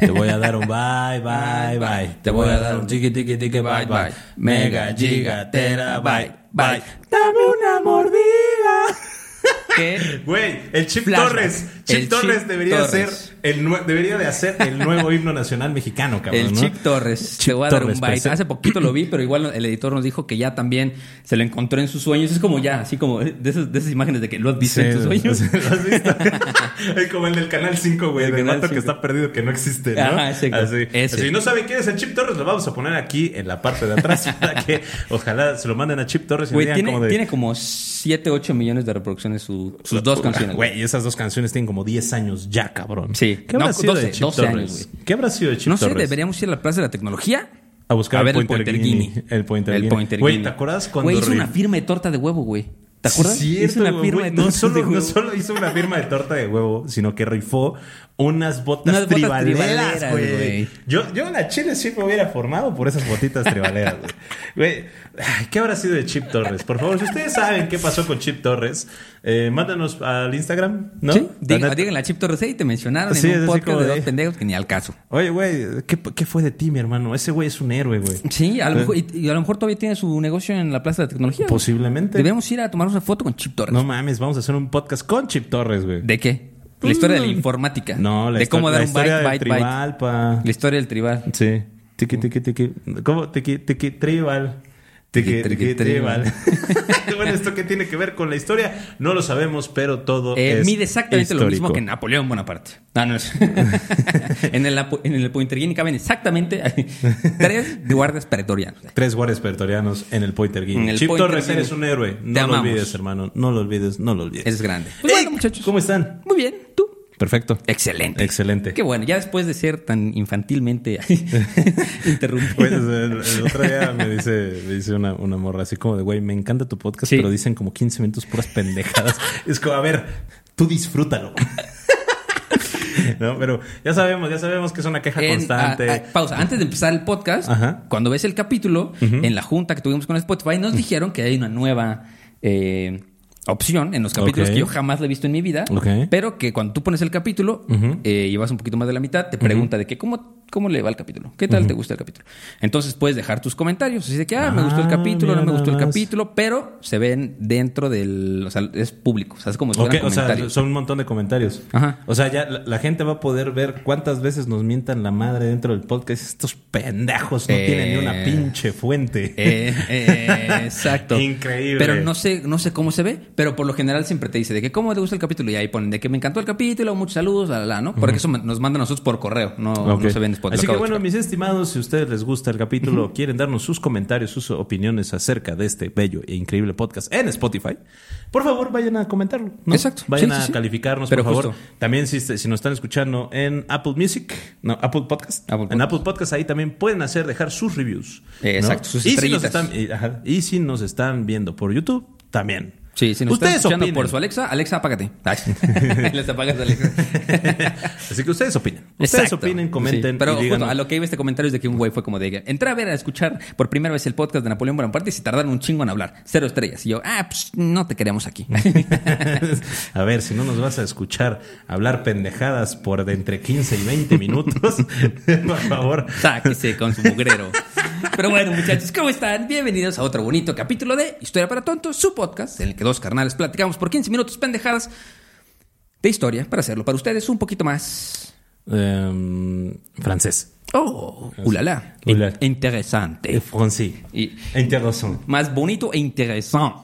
Te voy a dar un bye, bye, bye. Te voy a dar un tiki, tiki, tiki, bye, bye. Mega, giga, terabyte, bye. Dame una mordida. ¿Qué? Güey, el Chip Flashback. Torres. Chip El Torres Chip debería Torres. ser el debería de hacer el nuevo himno nacional mexicano, cabrón. El ¿no? Chip Torres. Chip Te voy a dar un bite. Hace poquito lo vi, pero igual el editor nos dijo que ya también se lo encontró en sus sueños. Es como ya, así como de esas, de esas imágenes de que lo has visto en tus sueños. ¿lo has visto? es como el del Canal 5, güey, El del Canal vato que 5. está perdido que no existe, ¿no? Ajá, ese. Así. Ese. Si no saben quién es el Chip Torres, lo vamos a poner aquí en la parte de atrás para que ojalá se lo manden a Chip Torres y Güey, tiene, como de... tiene como 7, 8 millones de reproducciones su- sus dos canciones. Güey, y esas dos canciones tienen como 10 años ya, cabrón. Sí. ¿Qué habrá No, sido 12, de Chip 12 Torres? años, güey. ¿Qué habrá sido de Chip No sé, Torres? deberíamos ir a la Plaza de la Tecnología. A buscar a el ver el Pointer Pointer Guinea. El Pointer Guinea. Pointer Güey. ¿te acuerdas cuando Güey, hizo una firma de torta de huevo, güey. ¿Te acuerdas? Sí, cierto, hizo una firma de no solo, de no solo hizo una firma de torta de huevo, sino que rifó unas botas, Unas tribaleras, güey. Yo, yo en la Chile sí me hubiera formado por esas botitas tribaleras, güey. ¿qué habrá sido de Chip Torres? Por favor, si ustedes saben qué pasó con Chip Torres, eh, mándanos al Instagram, ¿no? Sí, díganle a Chip Torres, "Ey, te mencionaron Sí, en un podcast de dos pendejos que ni al caso. Oye, güey, ¿qué, ¿qué fue de ti, mi hermano? Ese güey es un héroe, güey. Sí, a lo mejor, y, y a lo mejor todavía tiene su negocio en la Plaza de Tecnología. Posiblemente. Debemos ir a tomarnos una foto con Chip Torres. No mames, vamos a hacer un podcast con Chip Torres, güey. ¿De qué? La historia de la informática. No, la de cómo dar un historia del byte, byte. tribal, pa. La historia del tribal. Sí. Tiki, tiki, tiki. ¿Cómo? Tiki, tiki, tribal. Tiki, tribal. bueno, ¿esto qué tiene que ver con la historia? No lo sabemos, pero todo Eh, es mide exactamente lo mismo histórico. que Napoleón Bonaparte. Ah, no en el, en el Pointer Guinea caben exactamente tres guardias pretorianos. Tres guardias pretorianos en el Pointer En Guinea. el Chip Torres, eres un héroe. No Te lo amamos. olvides, hermano. No lo olvides, no lo olvides. Es grande. Pues bueno, muchachos. ¿Cómo están? Muy bien. ¿Tú? Perfecto. Excelente. Excelente. Qué bueno. Ya después de ser tan infantilmente interrumpido. Güey, el, el otro día me dice, me dice una, una morra así como de, güey, me encanta tu podcast, Sí. pero dicen como 15 minutos puras pendejadas. es como, a ver, tú disfrútalo. no, pero ya sabemos, ya sabemos que es una queja En- constante. a- a- pausa. Antes de empezar el podcast, Ajá. cuando ves el capítulo, en la junta que tuvimos con Spotify, nos dijeron que hay una nueva eh, opción en los capítulos que yo jamás la he visto en mi vida, Ok. pero que cuando tú pones el capítulo eh, y vas un poquito más de la mitad, te pregunta de que cómo, cómo le va el capítulo, qué tal te gusta el capítulo. Entonces puedes dejar tus comentarios, así de que, ah, me gustó el Ah, capítulo, no me gustó el capítulo, pero se ven dentro del, o sea, es público, o sea, es como si Ok, fueran o sea, comentarios. son un montón de comentarios. Ajá. O sea, ya la, la gente va a poder ver cuántas veces nos mientan la madre dentro del podcast. Estos pendejos no Eh. tienen ni una pinche fuente. Eh, eh, exacto. Increíble. Pero no sé, no sé cómo se ve, pero por lo general siempre te dice de que cómo te gusta el capítulo y ahí ponen de que me encantó el capítulo, muchos saludos, la, la, la, ¿no? Porque eso nos mandan a nosotros por correo, no, no se ven en. Así que bueno, mis estimados, si a ustedes les gusta el capítulo, quieren darnos sus comentarios, sus opiniones acerca de este bello e increíble podcast en Spotify, por favor vayan a comentarlo. ¿no? Exacto. Vayan Sí, sí, a sí. calificarnos, Pero por favor. También si, si nos están escuchando en Apple Music, no, Apple Podcast. Apple En Podcast. Apple Podcast ahí también pueden hacer, dejar sus reviews. Eh, ¿no? exacto, sus y si, nos estrellitas. están, y, ajá, y si nos están viendo por YouTube, también. Sí, si nos ustedes están escuchando opinen. por su Alexa, Alexa, apágate. Les apagas Alexa. Así que ustedes opinen. Ustedes Exacto. opinen, comenten. Sí, Pero y justo a lo que iba este comentario es de que un güey fue como de que entré a ver a escuchar por primera vez el podcast de Napoleón Bonaparte y se tardaron un chingo en hablar. Cero estrellas. Y yo, ah, pues no te queremos aquí. A ver, si no nos vas a escuchar hablar pendejadas por de entre 15 y 20 minutos, por favor. Sáquese con su mugrero. Pero bueno, muchachos, ¿cómo están? Bienvenidos a otro bonito capítulo de Historia para Tontos, su podcast, en el que dos carnales platicamos por 15 minutos pendejadas de historia para hacerlo para ustedes un poquito más. Em, francés. Oh, ulala. In- interesante. Francés. Y Intéressant. más bonito e interesante.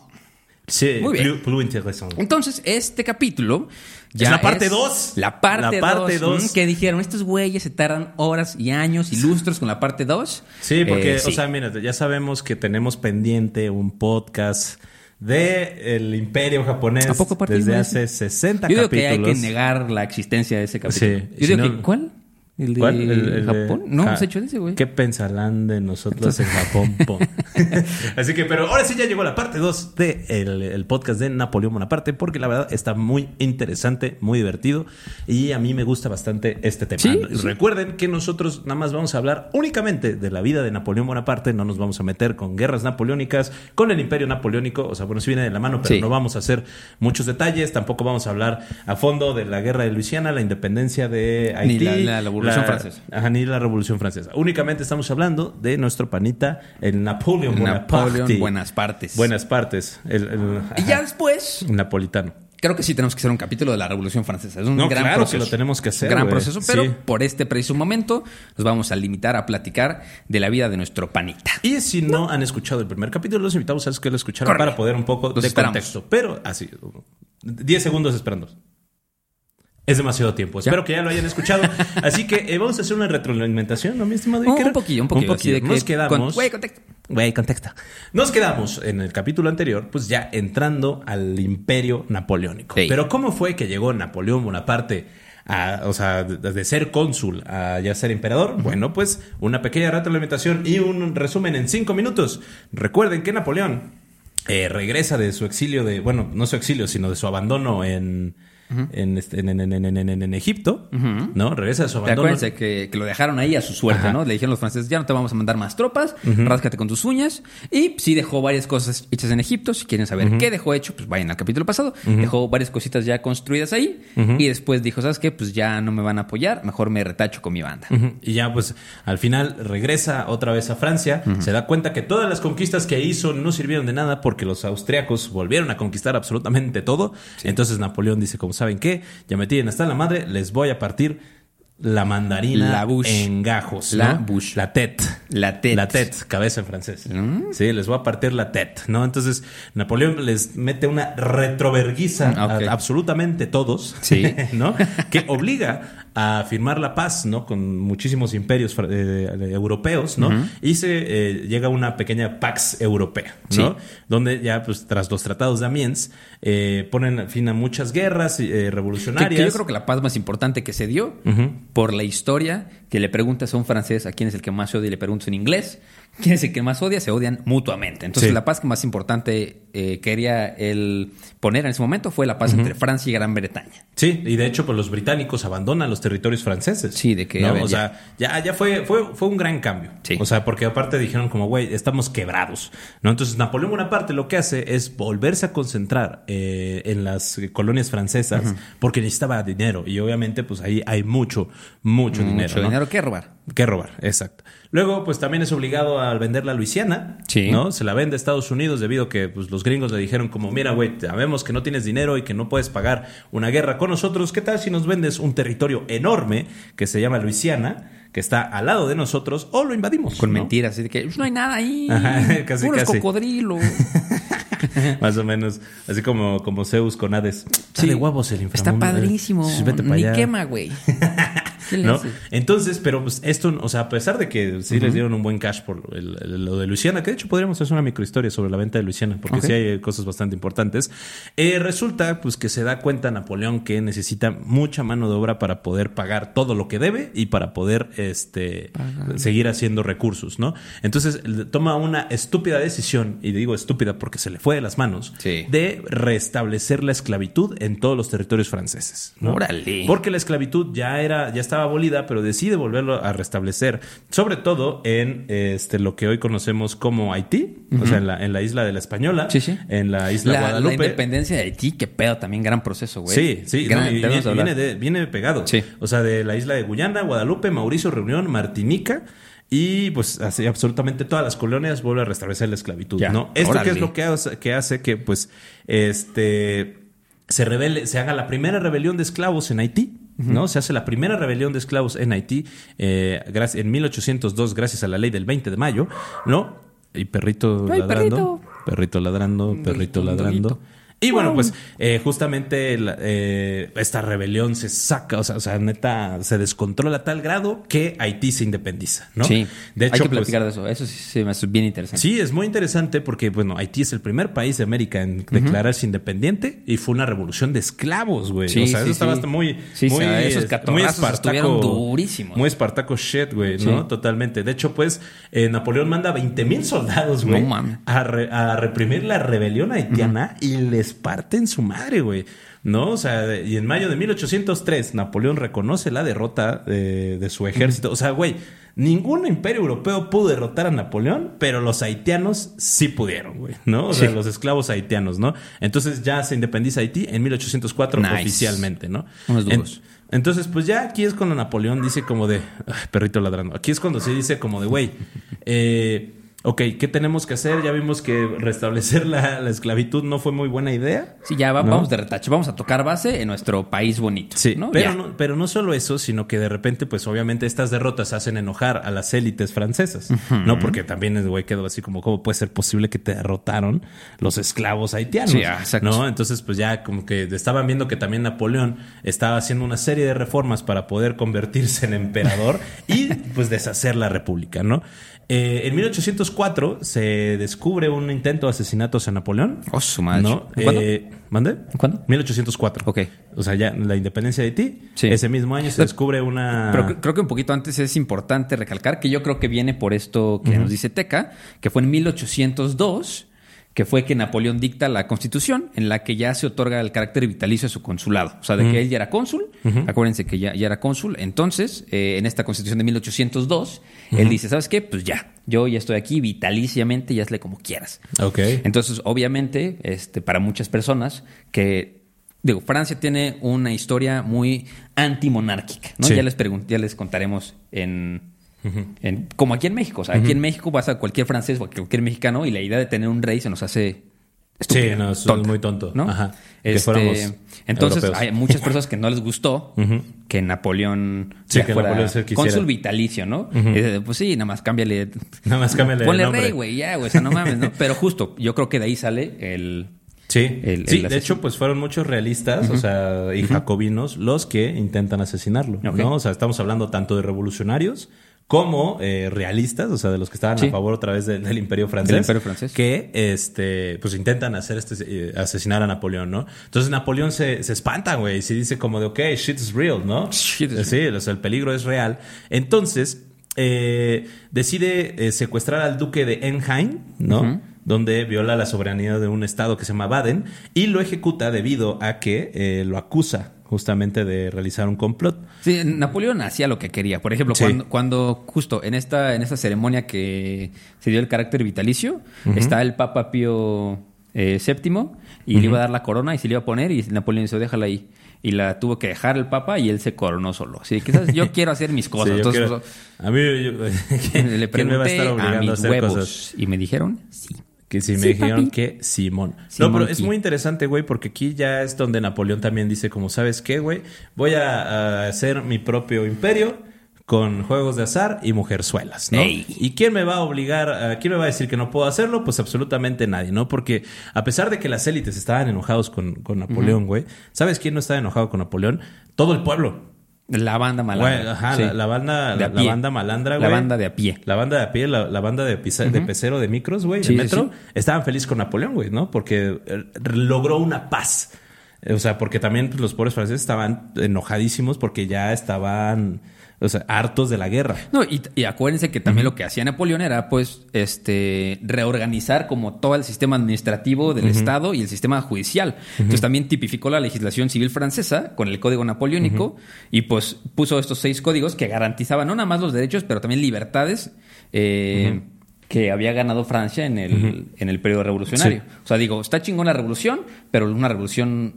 Sí, Muy bien. plus, plus intéressant. Entonces, este capítulo ya Es la parte dos. La parte La parte 2. dos. Que dijeron, estos güeyes se tardan horas y años y lustros con la parte 2. Sí, porque, o sea, mira, ya sabemos que tenemos pendiente un podcast de el Imperio japonés ¿A poco desde de hace eso? 60 Yo digo capítulos. que hay que negar la existencia de ese capítulo. Sí, Yo si digo no- que, ¿cuál? ¿El de ¿Cuál? El- el de- Japón? No, Ah, hecho de ese, güey. ¿Qué pensarán de nosotros en Japón? Así que, pero ahora sí ya llegó la parte 2 del de el podcast de Napoleón Bonaparte, porque la verdad está muy interesante, muy divertido y a mí me gusta bastante este tema. Sí. Recuerden que nosotros nada más vamos a hablar únicamente de la vida de Napoleón Bonaparte, no nos vamos a meter con guerras napoleónicas, con el imperio napoleónico, o sea, bueno, sí viene de la mano, pero Sí. no vamos a hacer muchos detalles, tampoco vamos a hablar a fondo de la guerra de Luisiana, la independencia de Ni Haití. la- la Revolución Francesa. Ajá, ni la Revolución Francesa. Únicamente estamos hablando de nuestro panita, el Napoleón Napoleón, Bonaparte. buenas partes. Buenas partes. El, el- Y ya después, el napolitano. creo que sí tenemos que hacer un capítulo de la Revolución Francesa. Es un No, gran claro proceso. que lo tenemos que hacer, Un gran proceso, pero Sí. por este preciso momento nos vamos a limitar a platicar de la vida de nuestro panita. Y si no, han escuchado el primer capítulo, los invitamos a que lo escucharan Córrele. para poder un poco Los de esperamos. contexto. Pero así, 10 segundos esperando. Es demasiado tiempo. Espero que ya lo hayan escuchado. Así que eh, vamos a hacer una retroalimentación, ¿no, mi estimado Un, un poquillo, un poquillo. así de que- Nos quedamos. con- Güey, contexto. Güey, contexto. Nos quedamos en el capítulo anterior, pues ya entrando al imperio napoleónico. Sí. Pero ¿cómo fue que llegó Napoleón Bonaparte a, o sea, de, de ser cónsul a ya ser emperador? Bueno, pues una pequeña retroalimentación y un resumen en cinco minutos. Recuerden que Napoleón eh, regresa de su exilio de, bueno, no su exilio, sino de su abandono en, en, este- en, Egipto, ¿no? Regresa de su abandono. acuérdense que, que lo dejaron ahí a su suerte, Ajá. ¿no? Le dijeron los franceses, ya no te vamos a mandar más tropas, ráscate con tus uñas. Y sí dejó varias cosas hechas en Egipto. Si quieren saber qué dejó hecho, pues vayan al capítulo pasado. Dejó varias cositas ya construidas ahí. Y después dijo, ¿sabes qué? Pues ya no me van a apoyar, mejor me retacho con mi banda. Y ya pues al final regresa otra vez a Francia, se da cuenta que todas las conquistas que hizo no sirvieron de nada porque los austriacos volvieron a conquistar absolutamente todo. Entonces Napoleón dice, como saben qué, ya me tienen hasta la madre, les voy a partir la mandarina La bouche. en gajos. La ¿no? bouche. La tête. La tête. La tête, cabeza en francés. Mm. Sí, les voy a partir la tête, ¿no? Entonces Napoleón les mete una retroverguiza a absolutamente todos, Sí. ¿no? Que obliga a firmar la paz, ¿no? Con muchísimos imperios eh, europeos, ¿no? Y se eh, llega a una pequeña Pax Europea, ¿no? Sí. Donde ya, pues, tras los tratados de Amiens, eh, ponen fin a muchas guerras eh, Que- revolucionarias. que yo creo que la paz más importante que se dio por la historia, que le preguntas a un francés a quién es el que más odia y le preguntas en inglés, quién es el que más odia, se odian mutuamente. Entonces Sí. la paz que más importante eh, quería él poner en ese momento fue la paz entre Francia y Gran Bretaña. Sí, y de hecho, pues los británicos abandonan los territorios franceses. Sí, de que, ¿no? a ver, o ya. sea, ya, ya fue, fue, fue un gran cambio. Sí. O sea, porque aparte dijeron como, güey, estamos quebrados. ¿no? Entonces, Napoleón Bonaparte lo que hace es volverse a concentrar eh, en las colonias francesas porque necesitaba dinero. Y obviamente, pues ahí hay mucho, mucho dinero. Mucho ¿no? dinero que robar. Que robar, exacto. Luego, pues también es obligado a vender la Luisiana, Sí. ¿no? Se la vende a Estados Unidos debido a que pues, los gringos le dijeron como, mira, güey, sabemos que no tienes dinero y que no puedes pagar una guerra con nosotros. ¿Qué tal si nos vendes un territorio enorme que se llama Luisiana, que está al lado de nosotros, o lo invadimos? Con ¿no? mentiras, así de que "Pues, no hay nada ahí. Ajá, casi, puros casi. cocodrilos. Más o menos, así como, como Zeus con Hades. Está Sí. de huevos el Está inframundo. padrísimo. Sí, vete Ni allá. quema, güey. Entonces, pero pues esto, o sea, a pesar de que sí les dieron un buen cash por el- el- lo de Luisiana, que de hecho podríamos hacer una microhistoria sobre la venta de Luisiana, porque sí hay cosas bastante importantes, eh, resulta pues que se da cuenta Napoleón que necesita mucha mano de obra para poder pagar todo lo que debe y para poder este seguir haciendo recursos, ¿no? Entonces toma una estúpida decisión, y digo estúpida porque se le fue de las manos, Sí. de restablecer la esclavitud en todos los territorios franceses. ¿no? Órale. Porque la esclavitud ya era, ya estaba abolida, pero decide volverlo a restablecer, sobre todo en este lo que hoy conocemos como Haití, o sea, en la, en la isla de la Española, Sí, sí. en la isla La, la Guadalupe. independencia de Haití, qué pedo, también gran proceso, güey. Sí, sí, Gran- no, y viene, de- viene pegado. Sí. O sea, de la isla de Guyana, Guadalupe, Mauricio, Reunión, Martinica. Y pues así absolutamente todas las colonias vuelven a restablecer la esclavitud, Ya, ¿no? Esto que es lo que hace, que hace que pues este se revele, se haga la primera rebelión de esclavos en Haití, ¿no? Se hace la primera rebelión de esclavos en Haití eh, en 1802 gracias a la ley del 20 de mayo, ¿no? Y perrito Ay, ladrando. perrito. Perrito ladrando, perrito ladrando. Y bueno, pues eh, justamente la- eh, esta rebelión se saca, o sea, o sea, neta, se descontrola a tal grado que Haití se independiza, ¿no? Sí. De hecho, Hay que pues, platicar de eso. Eso sí se me hace bien interesante. Sí, es muy interesante porque, bueno, Haití es el primer país de América en declararse independiente y fue una revolución de esclavos, güey. Sí, o sea, sí, eso estaba sí. hasta muy, Sí, muy, esos catorrazos estuvieron durísimos. Muy espartaco shit, güey, ¿no? Sí. Totalmente. De hecho, pues, eh, Napoleón manda 20 mil soldados, güey, No mames. a, re- a reprimir la rebelión haitiana y les parten su madre, güey. ¿No? O sea, y en mayo de 1803, Napoleón reconoce la derrota de, de su ejército. O sea, güey, ningún imperio europeo pudo derrotar a Napoleón, pero los haitianos sí pudieron, güey, ¿no? O sea, los esclavos haitianos, ¿no? Entonces ya se independiza Haití en 1804 Nice. oficialmente, ¿no? Unos En- entonces, pues ya aquí es cuando Napoleón dice como de... ay, perrito ladrando. Aquí es cuando se dice como de, güey, eh, ok, ¿qué tenemos que hacer? Ya vimos que restablecer la, la esclavitud no fue muy buena idea. Sí, ya va- ¿No? vamos de retache. Vamos a tocar base en nuestro país bonito. Sí, ¿no? pero, no, pero no solo eso, sino que de repente, pues obviamente estas derrotas hacen enojar a las élites francesas, ¿no? Porque también el güey quedó así como, ¿cómo puede ser posible que te derrotaron los esclavos haitianos? Sí, exacto. ¿No? Entonces, pues ya como que estaban viendo que también Napoleón estaba haciendo una serie de reformas para poder convertirse en emperador y pues deshacer la república, ¿no? Eh, en 1804 se descubre un intento de asesinato hacia Napoleón. Oh, su madre. ¿No? ¿Cuándo? Eh, ¿Mande? ¿Cuándo? 1804. Ok. O sea, ya la independencia de Haití. Sí. Ese mismo año se descubre una. Pero cre- creo que un poquito antes es importante recalcar que yo creo que viene por esto que nos dice Teca, que fue en 1802, que fue que Napoleón dicta la constitución en la que ya se otorga el carácter vitalicio a su consulado. O sea, de que él ya era cónsul, acuérdense que ya, ya era cónsul. Entonces, eh, en esta constitución de 1802, él dice, ¿sabes qué? Pues ya, yo ya estoy aquí vitaliciamente y hazle como quieras. Ok. Entonces, obviamente, este, para muchas personas que digo, Francia tiene una historia muy antimonárquica, ¿no? Sí. Ya les ya les contaremos en, en- como aquí en México, o sea, aquí en México vas a cualquier francés o a cualquier mexicano y la idea de tener un rey se nos hace Sí, no, es tonta, muy tonto. ¿no? Ajá. Que Este, fuéramos entonces europeos. hay muchas personas que no les gustó que Napoleón Sí, que fuera Napoleón cónsul vitalicio, ¿no? Y dice, pues sí, nada más cámbiale Nada más cámbiale Ponle rey, güey, ya, güey, o sea, no mames, ¿no? Pero justo, yo creo que de ahí sale el Sí, El- sí el de hecho, pues fueron muchos realistas, o sea, y jacobinos los que intentan asesinarlo. ¿no? O sea, estamos hablando tanto de revolucionarios como eh, realistas, o sea, de los que estaban Sí. a favor otra vez del, del Imperio Francés. Del Imperio Francés. Que, este, pues intentan hacer este, eh, asesinar a Napoleón, ¿no? Entonces Napoleón se, se espanta, güey, y se dice como de, ok, shit is real, ¿no? Shit is Eh, Sí, o sea, el peligro es real. Entonces, eh, decide secuestrar al duque de Enghien, ¿no? Donde viola la soberanía de un estado que se llama Baden y lo ejecuta debido a que eh, lo acusa justamente de realizar un complot. Sí, Napoleón hacía lo que quería. Por ejemplo, Sí. cuando, cuando justo en esta, en esta ceremonia que se dio el carácter vitalicio, está el Papa Pío eh, VII y le iba a dar la corona y se le iba a poner y Napoleón dice, déjala ahí. Y la tuvo que dejar el Papa y él se coronó solo. Así que ¿sabes? yo quiero hacer mis cosas. Sí, yo Entonces, quiero- a mí, yo- ¿quién, le quién me va a pregunté estar a, obligando a, mis hacer huevos cosas? y me dijeron, sí. Que si me Sí, dijeron papi. que Simón. Simón no, pero es muy interesante, güey, porque aquí ya es donde Napoleón también dice, como, ¿sabes qué, güey? Voy a, a hacer mi propio imperio con juegos de azar y mujerzuelas, ¿no? Ey. ¿Y quién me va a obligar, quién me va a decir que no puedo hacerlo? Pues absolutamente nadie, ¿no? Porque a pesar de que las élites estaban enojados con, con Napoleón, güey, ¿sabes quién no estaba enojado con Napoleón? Todo el pueblo. La banda malandra. Güey, ajá, Sí. la, la banda, la, la banda malandra, La güey. banda de a pie. La banda de a pie, la, la banda de, pisa- de pecero de micros, güey, Sí, de metro, sí. estaban felices con Napoleón, güey, ¿no? Porque eh, logró una paz. Eh, O sea, porque también pues, los pobres franceses estaban enojadísimos porque ya estaban, o sea, hartos de la guerra. No, y, y acuérdense que también lo que hacía Napoleón era, pues, este, reorganizar como todo el sistema administrativo del Estado y el sistema judicial. Entonces también tipificó la legislación civil francesa con el Código Napoleónico y pues puso estos seis códigos que garantizaban no nada más los derechos, pero también libertades. eh, que había ganado Francia en el, en el periodo revolucionario. O sea, digo, está chingón la revolución, pero una revolución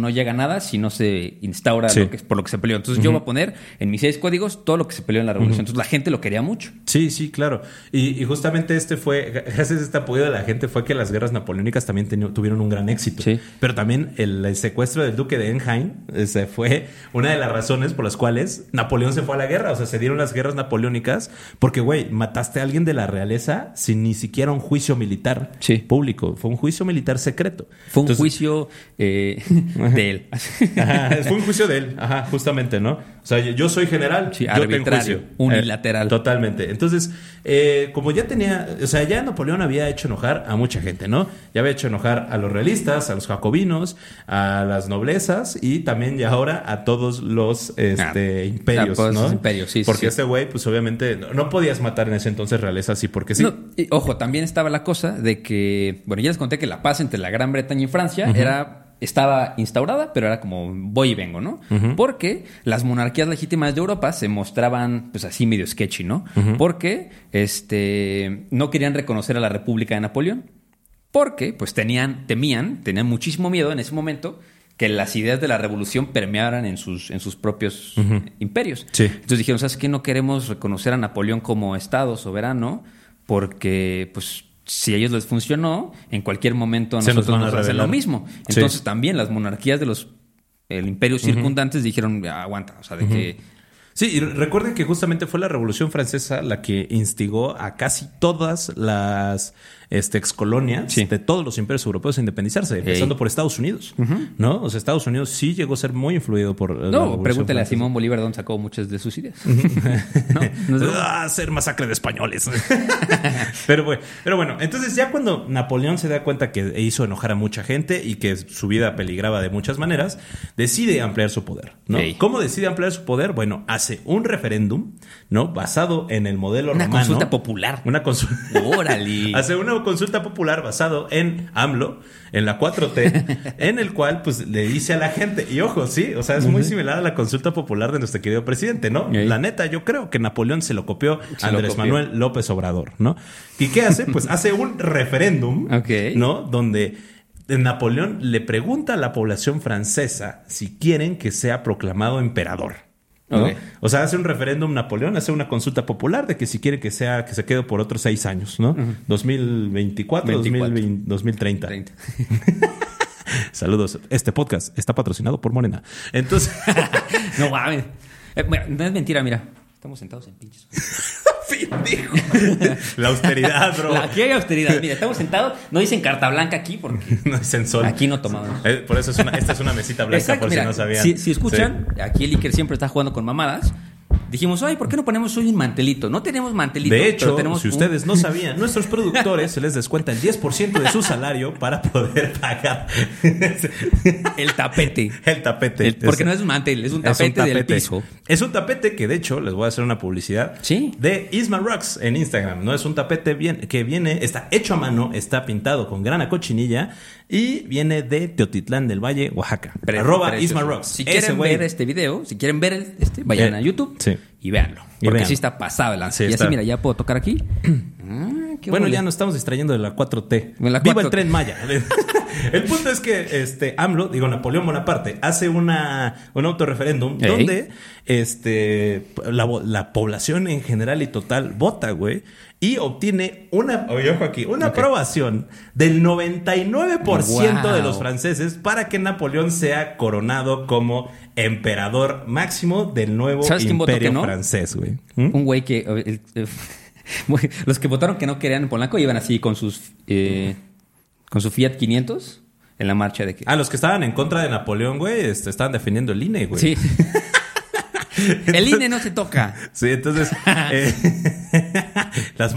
no llega a nada si no se instaura Sí. lo que, por lo que se peleó. Entonces yo voy a poner en mis seis códigos todo lo que se peleó en la revolución. Entonces la gente lo quería mucho. Sí, sí, claro. Y, y justamente este fue, gracias a este apoyo de la gente, fue que las guerras napoleónicas también tuvieron un gran éxito. Sí. Pero también el, el secuestro del duque de Enghien ese fue una de las razones por las cuales Napoleón se fue a la guerra. O sea, se dieron las guerras napoleónicas porque, güey, mataste a alguien de la realeza sin ni siquiera un juicio militar Sí. público. Fue un juicio militar secreto. Fue un Entonces- juicio eh, de él. Ajá, fue un juicio de él, ajá, justamente, ¿no? O sea, yo- soy general, Sí, yo te enjuicio. unilateral. Eh, totalmente. Entonces, eh, como ya tenía, o sea, ya Napoleón había hecho enojar a mucha gente, ¿no? Ya había hecho enojar a los realistas, a los jacobinos, a las noblezas y también ya ahora a todos los este, Ah, imperios, a todos ¿no? los imperios, sí, Porque sí. este güey, pues obviamente, no, no podías matar en ese entonces realeza así porque sí. No, y, ojo, también estaba la cosa de que, bueno, ya les conté que la paz entre la Gran Bretaña y Francia era estaba instaurada, pero era como voy y vengo, ¿no? Porque las monarquías legítimas de Europa se mostraban pues así medio sketchy, ¿no? Porque este no querían reconocer a la República de Napoleón. Porque pues tenían temían, tenían muchísimo miedo en ese momento que las ideas de la revolución permearan en sus en sus propios imperios. Sí. Entonces dijeron, ¿sabes qué? No queremos reconocer a Napoleón como Estado soberano porque, pues, si a ellos les funcionó, en cualquier momento a Se nos nosotros a nos, hacen lo mismo. Sí. Entonces también las monarquías de los el imperio circundantes dijeron, "Ya, aguanta, o sea, de que... Sí, y recuerden que justamente fue la Revolución Francesa la que instigó a casi todas las este, excolonias Sí. de todos los imperios europeos a independizarse, empezando por Estados Unidos, ¿no? O sea, Estados Unidos sí llegó a ser muy influido por eh, No, pregúntale a. Simón Bolívar dónde sacó muchas de sus ideas. ¿No? ¿No? Ah, hacer masacre de españoles. pero, bueno, pero bueno, entonces ya cuando Napoleón se da cuenta que hizo enojar a mucha gente y que su vida peligraba de muchas maneras, decide ampliar su poder. ¿no? Ey. ¿Cómo decide ampliar su poder? Bueno, hace un referéndum, ¿no? Basado en el modelo Una romano. consulta popular. Una consulta. Órale. Hace una consulta popular basado en AMLO, en la 4T, en el cual pues le dice a la gente, y ojo, sí, o sea, es muy similar a la consulta popular de nuestro querido presidente, ¿no? La neta, yo creo que Napoleón se lo copió a Andrés copió. Manuel López Obrador, ¿no? ¿Y qué hace? Pues hace un referéndum. ¿no? Donde Napoleón le pregunta a la población francesa si quieren que sea proclamado emperador. O sea, hace un referéndum Napoleón, hace una consulta popular de que si quiere que sea que se quede por otros seis años, ¿no? 2024, 24. 2020, 2030. 30. Saludos. Este podcast está patrocinado por Morena. Entonces, No mames. Eh, no es mentira, mira. Estamos sentados en pinches. pendejo. La austeridad, bro. Aquí hay austeridad. Mira, estamos sentados. No dicen carta blanca aquí porque No dicen sol. aquí no tomamos. Eh, por eso es una, esta es una mesita blanca, Exacto, por mira, si no sabían. Si, si escuchan, aquí el Iker siempre está jugando con mamadas. Dijimos, ay, ¿por qué no ponemos hoy un mantelito? No tenemos mantelito. De pero hecho, tenemos si un- ustedes no sabían, nuestros productores se les descuenta el 10% de su salario para poder pagar El tapete. el tapete. El- porque no es un mantel, es un tapete, del piso. Es un tapete que, de hecho, les voy a hacer una publicidad. Sí. De Isma Rocks en Instagram. No es un tapete bien, que viene, está hecho a mano, está pintado con grana cochinilla y viene de Teotitlán del Valle, Oaxaca. Arroba. Isma Rocks. Si quieren ver este video, si quieren ver el- este, vayan Eh, a YouTube sí. Y véanlo. Y Porque véanlo. sí está pasado el lance. Sí, y está. así, mira, ya puedo tocar aquí. Ah, qué Bueno, ole. ya nos estamos distrayendo de la 4T. De la Viva 4T. el tren Maya. el punto es que este AMLO, digo Napoleón Bonaparte, hace una un autorreferéndum Ey. donde este la, la población en general y total vota, güey, y obtiene una, oye, ojo aquí, una aprobación del 99% de Wow. los franceses para que Napoleón sea coronado como emperador máximo del nuevo ¿Sabes quién votó imperio no? francés, güey. ¿Mm? Un güey que. eh, eh, los que votaron que no querían en Polanco iban así con sus. eh, con su Fiat 500 en la marcha de que. Ah, los que estaban en contra de Napoleón, güey, este, estaban defendiendo el INE, güey. sí. el INE no se toca. Sí, entonces, eh, las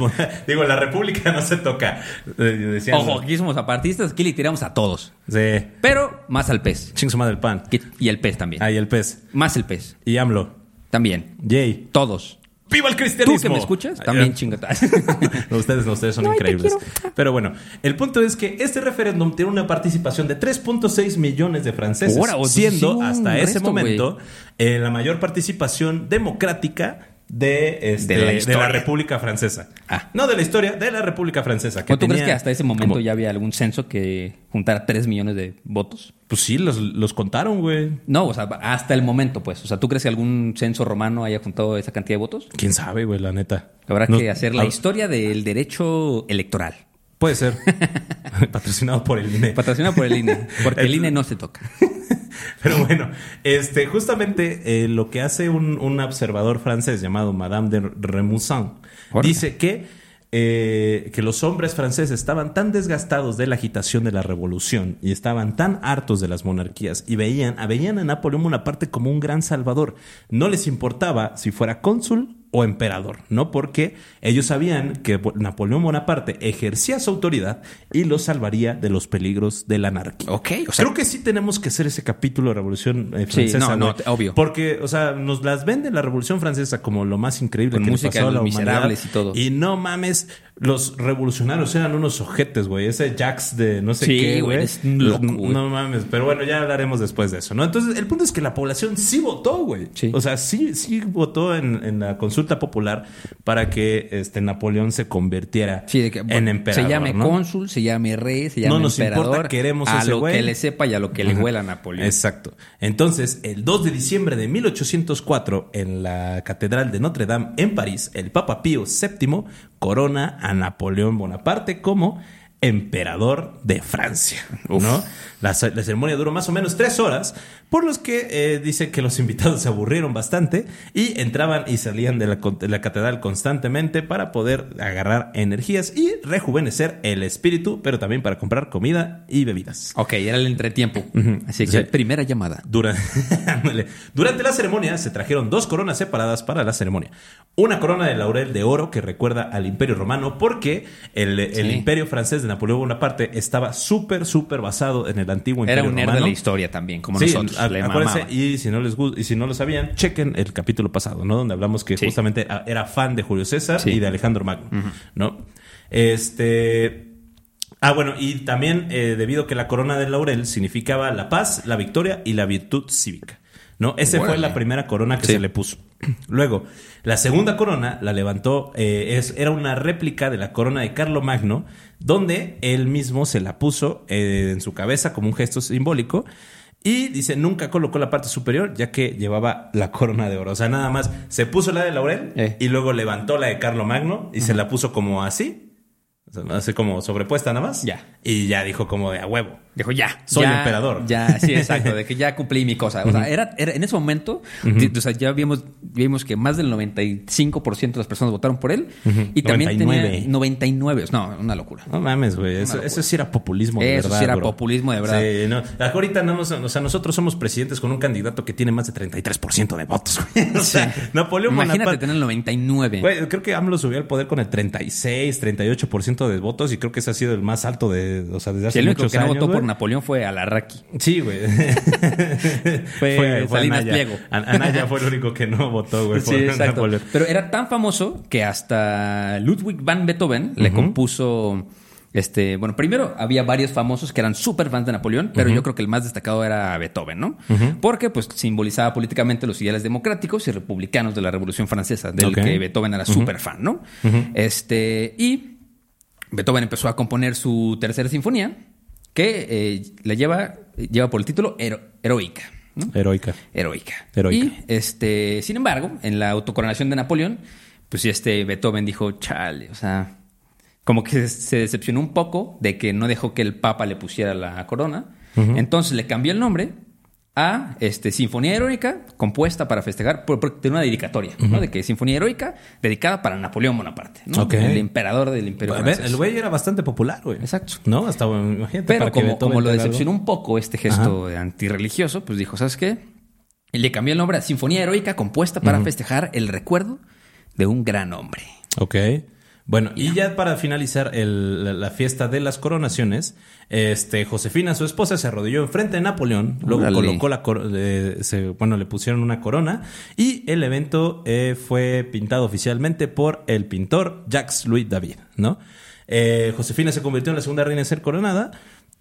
digo, la República no se toca. Eh, Ojo, aquí somos apartistas, aquí le tiramos a todos. Sí, Pero más al pez. ching su madre el pan. Y el pez también. Ahí el pez. Más el pez. Y AMLO. También. Yay. Todos. ¡Viva el Tú cristianismo! que me escuchas, también Ay, chingata. No, ustedes no, ustedes son increíbles. Pero bueno, el punto es que este referéndum tiene una participación de 3.6 millones de franceses, Ora, siendo hasta ese momento eh, la mayor participación democrática de, este, De la de la. República Francesa. Ah. No de la historia, de la República Francesa. ¿O tú crees que hasta ese momento ya había algún censo que juntara 3 millones de votos? Pues sí, los, los contaron, güey. No, o sea, hasta el momento, pues. O sea, ¿tú crees que algún censo romano haya juntado esa cantidad de votos? ¿Quién sabe, güey, la neta? Habrá que hacer la historia del derecho electoral. Puede ser. Patrocinado por el INE. Patrocinado por el INE. Porque el INE no se toca. Pero bueno, este, justamente eh, lo que hace un, un observador francés llamado Madame de Remusant Órale. dice que eh, que los hombres franceses estaban tan desgastados de la agitación de la revolución y estaban tan hartos de las monarquías y veían, veían a Napoleón Bonaparte como un gran salvador. No les importaba si fuera cónsul o emperador, ¿no? Porque ellos sabían que Napoleón Bonaparte ejercía su autoridad y los salvaría de los peligros de la anarquía. Ok, o sea, Creo que sí tenemos que hacer ese capítulo de Revolución eh, Sí, Francesa. no, no, obvio. Porque, o sea, nos las vende la Revolución Francesa como lo más increíble Con que música pasó a la humanidad. Miserables y todo. Y no mames, los revolucionarios eran unos ojetes, güey. Ese Jax de no sé Sí, qué, güey, es loco, No, mames, pero bueno, ya hablaremos después de eso, ¿no? Entonces, el punto es que la población sí votó, güey. Sí. O sea, sí, sí votó en, en la consulta popular para que este Napoleón se convirtiera Sí, de que en emperador. se llame ¿no? cónsul, se llame rey, se llame No nos emperador. importa, queremos a ese lo güey. que le sepa y a lo que le huela a Napoleón. Exacto. Entonces, el 2 de diciembre de 1804, en la Catedral de Notre Dame en París, el Papa Pío VII corona a Napoleón Bonaparte como emperador de Francia. ¿no? La, la ceremonia duró más o menos tres horas, por los que eh, dicen que los invitados se aburrieron bastante y entraban y salían de la, con- de la catedral constantemente para poder agarrar energías y rejuvenecer el espíritu, pero también para comprar comida y bebidas. Ok, era el entretiempo. Así que, Sí. primera llamada. Durante. Durante la ceremonia se trajeron dos coronas separadas para la ceremonia. Una corona de laurel de oro que recuerda al Imperio Romano porque el, el Sí. Imperio francés de Napoleón Bonaparte estaba súper, súper basado en el antiguo Era Imperio un nerd Romano. de la historia también, como Sí, nosotros. a- le acuérdense, mamaba. y si no les gu- y si no lo sabían, chequen el capítulo pasado, ¿no? Donde hablamos que Sí. justamente a- era fan de Julio César Sí. y de Alejandro Magno, ¿no? Este Ah, bueno, y también eh, debido a que la corona de laurel significaba la paz, la victoria y la virtud cívica. ¿No? Esa fue la primera corona que se le puso. Luego, la segunda corona la levantó, eh, es, era una réplica de la corona de Carlomagno, donde él mismo se la puso eh, en su cabeza como un gesto simbólico. Y dice, nunca colocó la parte superior, ya que llevaba la corona de oro. O sea, nada más se puso la de laurel Eh. y luego levantó la de Carlomagno y se la puso como así. Así como sobrepuesta nada más. Ya. Y ya dijo como de a huevo. Dijo, ya. Soy ya, emperador. Ya, sí, exacto. De que ya cumplí mi cosa. O sea, era, era- en ese momento, o sea, ya vimos, vimos que más del 95% de las personas votaron por él. Y también 99. tenía 99. No, una locura. No mames, güey. Eso, sí era populismo de Eso verdad. sí era bro. populismo de verdad. Sí, no. Ahorita no, nos- o sea, nosotros somos presidentes con un candidato que tiene más de 33% de votos, güey. O sea, Napoleón Imagínate Bonaparte. tener el 99. Güey, creo que AMLO subió al poder con el 36, 38% de votos y creo que ese ha sido el más alto de, o sea, desde hace el único que no votó por. Napoleón fue Alarraqui. Sí, güey. Fue Anaya. Pliego. An- Anaya fue el único que no votó, güey, por exacto. Napoleón. Pero era tan famoso que hasta Ludwig van Beethoven le compuso. Este, bueno, primero había varios famosos que eran súper fans de Napoleón, pero yo creo que el más destacado era Beethoven, ¿no? Porque pues simbolizaba políticamente los ideales democráticos y republicanos de la Revolución Francesa, del que Beethoven era súper fan, ¿no? Este, y Beethoven empezó a componer su tercera sinfonía, que eh, le lleva, lleva por el título Hero- Heroica. ¿no? Heroica. heroica. Heroica. Y este, sin embargo, en la autocoronación de Napoleón, pues este Beethoven dijo, chale, o sea, como que se decepcionó un poco de que no dejó que el Papa le pusiera la corona. Entonces le cambió el nombre a este, Sinfonía Heroica, compuesta para festejar, por, por- tiene una dedicatoria, ¿no? De que Sinfonía Heroica, dedicada para Napoleón Bonaparte, ¿no? Ok. El emperador del Imperio A ver, el güey era bastante popular, güey. Exacto. No, hasta imagínate. Pero para como, lo algo. decepcionó un poco este gesto antirreligioso, pues dijo, ¿sabes qué? Y le cambió el nombre a Sinfonía Heroica compuesta para festejar el recuerdo de un gran hombre. Ok. Bueno, y ya para finalizar el- la, la fiesta de las coronaciones, este Josefina, su esposa, se arrodilló enfrente de Napoleón, luego colocó la eh, se- bueno, le pusieron una corona y el evento eh, fue pintado oficialmente por el pintor Jacques Louis David, ¿no? Eh, Josefina se convirtió en la segunda reina en ser coronada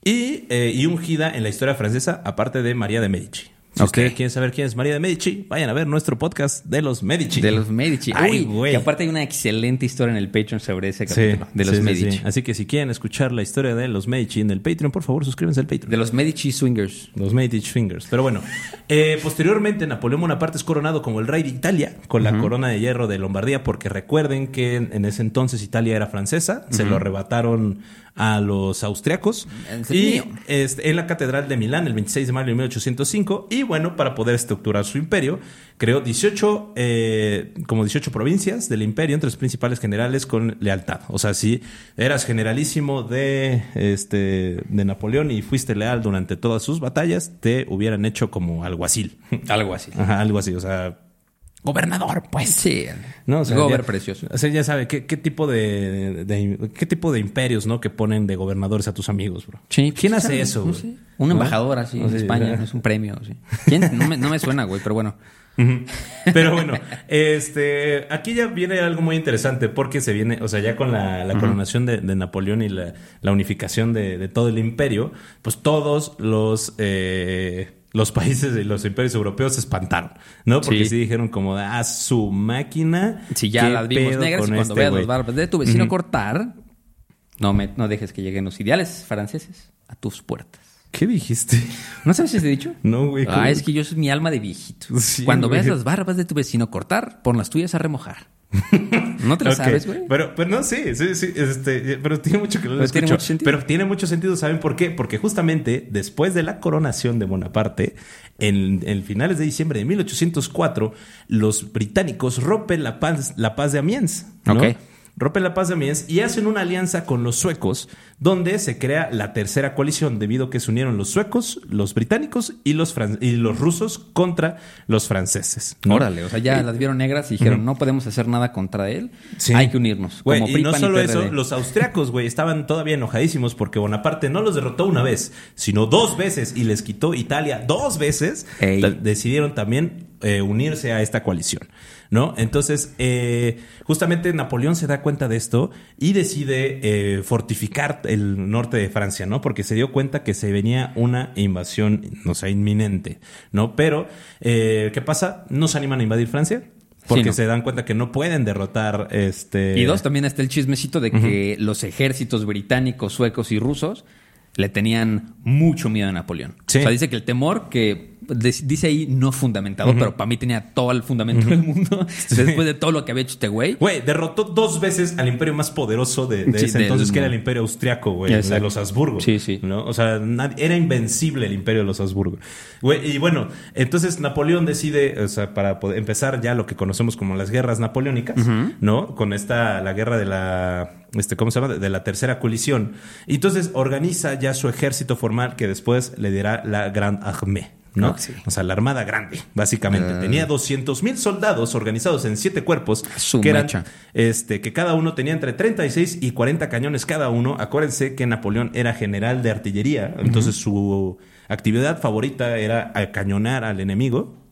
y, eh, y ungida en la historia francesa, aparte de María de Medici. Si ustedes quieren saber quién es María de Medici, vayan a ver nuestro podcast de los Medici. De los Medici. Ay, güey. Y aparte hay una excelente historia en el Patreon sobre ese Sí, capítulo. de los sí, Medici. sí. Así que si quieren escuchar la historia de los Medici en el Patreon, por favor, suscríbanse al Patreon. De los Medici Swingers. Los Medici Fingers. Pero bueno, eh, posteriormente Napoleón Bonaparte es coronado como el rey de Italia con la corona de hierro de Lombardía, porque recuerden que en, en ese entonces Italia era francesa, se lo arrebataron a los austriacos y este, en la Catedral de Milán el 26 de mayo de 1805 y bueno, para poder estructurar su imperio, creó 18, eh, como 18 provincias del imperio entre los principales generales con lealtad. O sea, si eras generalísimo de, este, de Napoleón y fuiste leal durante todas sus batallas, te hubieran hecho como alguacil. Algo así. Ajá, algo así, o sea, gobernador, pues. Sí. No, o sea, Gober ya- precioso. O sea, ya sabe qué, qué tipo de, de- de- qué tipo de imperios, ¿no? Que ponen de gobernadores a tus amigos, bro. Sí, pues, ¿Quién hace sabe, eso, no güey? sé. Un embajador así en España, es un premio. sí. ¿Quién? No me, no me suena, güey, pero bueno. Pero bueno, este, aquí ya viene algo muy interesante porque se viene, o sea, ya con la, la coronación de, de Napoleón y la, la unificación de, de todo el imperio, pues todos los eh, los países y los imperios europeos se espantaron, ¿no? Porque Sí. sí, dijeron como, ah, su máquina. Si ya ¿qué las vimos negras y cuando este veas güey?" las barbas de tu vecino cortar, no, me, no dejes que lleguen los ideales franceses a tus puertas. ¿Qué dijiste? ¿No sabes si te he dicho? No, güey. Ah, es que yo soy mi alma de viejito. Sí, Cuando güey. veas las barbas de tu vecino cortar, pon las tuyas a remojar. ¿No te lo Ok, sabes, güey? Pero, pero no, sí, sí, sí. Este, pero tiene mucho que no lo Pero tiene mucho sentido. Pero tiene mucho sentido, ¿saben por qué? Porque justamente después de la coronación de Bonaparte, en, en finales de diciembre de 1804, los británicos rompen la paz, la paz de Amiens. ¿no? Ok. Rompen la paz de Amiens y hacen una alianza con los suecos, donde se crea la tercera coalición, debido a que se unieron los suecos, los británicos y los, fran- y los rusos contra los franceses. ¿no? Órale, o sea, ya las vieron negras y dijeron, no podemos hacer nada contra él. Sí. Hay que unirnos. Como y no solo eso, los austriacos, güey, estaban todavía enojadísimos porque Bonaparte no los derrotó una vez, sino dos veces y les quitó Italia dos veces. Ey. Decidieron también eh, unirse a esta coalición, ¿no? Entonces, eh, justamente Napoleón se da cuenta de esto y decide eh, fortificar el norte de Francia, ¿no? Porque se dio cuenta que se venía una invasión, no sé, inminente, ¿no? Pero, eh, ¿qué pasa? No se animan a invadir Francia. Porque no. se dan cuenta que no pueden derrotar este. Y dos, también está el chismecito de que los ejércitos británicos, suecos y rusos le tenían mucho miedo a Napoleón. Sí. O sea, dice que el temor que dice ahí no fundamentado, pero para mí tenía todo el fundamento del mundo después de todo lo que había hecho este güey. Güey, derrotó dos veces al imperio más poderoso de, de Sí, ese entonces, que era el imperio austriaco, güey, de los Habsburgo. Sí, sí. ¿no? O sea, era invencible el imperio de los Habsburgo. Güey, y bueno, entonces Napoleón decide, o sea, para poder empezar ya lo que conocemos como las guerras napoleónicas, ¿no? Con esta, la guerra de la, este, ¿cómo se llama? De la tercera coalición. Y entonces organiza ya su ejército formal que después le dirá la Grande Armée. ¿No? Ah, sí. O sea, la Armada Grande, básicamente. Tenía 200 mil soldados organizados en siete cuerpos Su que eran este, que cada uno tenía entre 36 y 40 cañones cada uno. Acuérdense que Napoleón era general de artillería, entonces su actividad favorita era cañonar al enemigo.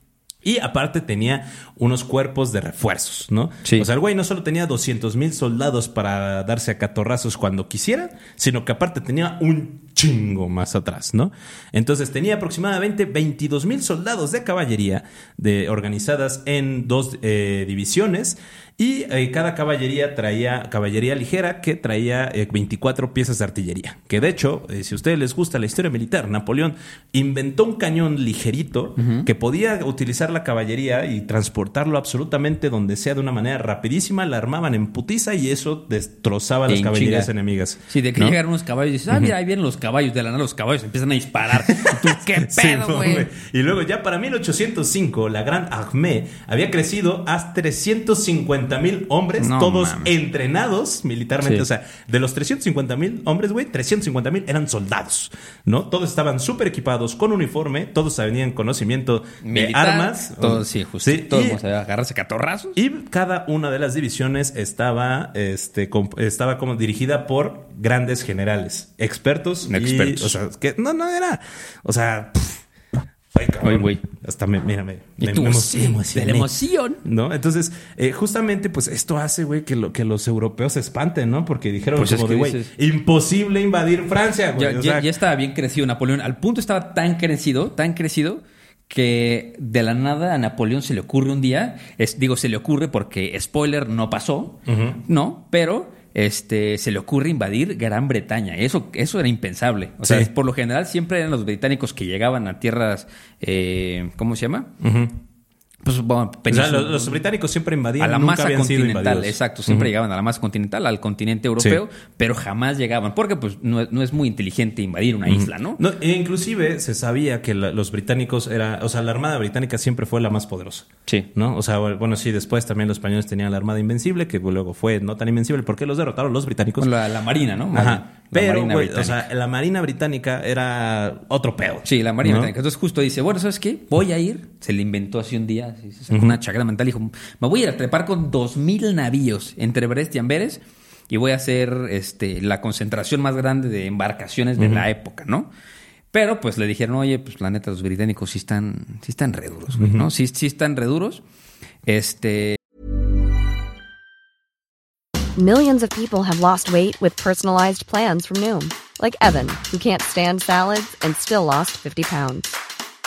Y aparte tenía unos cuerpos de refuerzos, ¿no? Sí. O sea, el güey no solo tenía 200 mil soldados para darse a catorrazos cuando quisiera, sino que aparte tenía un chingo más atrás, ¿no? Entonces tenía aproximadamente 22 mil soldados de caballería de, organizadas en dos eh, divisiones y eh, cada caballería traía caballería ligera que traía eh, 24 piezas de artillería. Que de hecho, eh, si a ustedes les gusta la historia militar, Napoleón inventó un cañón ligerito que podía utilizar la caballería y transportarlo absolutamente donde sea de una manera rapidísima, la armaban en putiza y eso destrozaba las caballerías enemigas. Sí, de que ¿no? llegaron unos caballos y dices, ah, mira, ahí vienen los caballos. De la nada los caballos empiezan a disparar. ¿Tú qué pedo, güey. Y luego ya para 1805 la Gran Armée había crecido a 350 mil hombres, No todos mames. entrenados militarmente. Sí. O sea, de los 350 mil hombres, güey, 350 mil eran soldados, ¿no? Todos estaban súper equipados con uniforme, todos tenían conocimiento de armas. Todos, sí, justo. Sí, todos y- vamos a agarrarse catorrazos. y cada una de las divisiones estaba, este, comp- estaba como dirigida por grandes generales, expertos. y- Expertos. o sea, que no, no era. O sea. pff, ay, cabrón. Ay, güey. Hasta me, mira, me, Y me- tú, me emo- sí, me emocioné. de la emoción. ¿No? Entonces, eh, justamente, pues esto hace, güey, que, lo, que los europeos se espanten, ¿no? Porque dijeron Pues como de, güey, dices- imposible invadir Francia, güey. Ya, O ya- sea, ya estaba bien crecido Napoleón. Al punto estaba tan crecido, tan crecido, que de la nada a Napoleón se le ocurre un día, es, digo, se le ocurre porque, spoiler, no pasó, ¿no? Pero este, se le ocurre invadir Gran Bretaña. Eso, eso era impensable. O sea, por lo general siempre eran los británicos que llegaban a tierras, eh, ¿cómo se llama? Pues, bueno, O sea, península- los, los británicos siempre invadían, a la nunca masa continental, exacto. Siempre llegaban a la masa continental, al continente europeo, Sí. pero jamás llegaban. Porque pues no, es- no es muy inteligente invadir una isla, ¿no? No, e inclusive se sabía que la- los británicos era, o sea, la armada británica siempre fue la más poderosa. Sí. ¿No? O sea, bueno, sí, después también los españoles tenían la armada invencible, que luego fue no tan invencible porque los derrotaron los británicos. La, la marina, ¿no? Ajá. Pero, güey, o sea, la marina británica era otro pedo. Sí, la Marina ¿no? Británica. Entonces justo dice, bueno, ¿sabes qué? Voy a ir. Se le inventó así un día, así, se sacó una chaqueta mental y dijo, me voy a ir a trepar con dos mil navíos entre Brest y Amberes y voy a hacer este, la concentración más grande de embarcaciones de la época, ¿no? Pero pues le dijeron, oye, pues la neta, los británicos sí están, sí están re duros, güey, ¿no? Sí, sí están re duros. Este, Millions of people have lost weight with personalized plans from Noom, like Evan, who can't stand salads and still lost 50 pounds.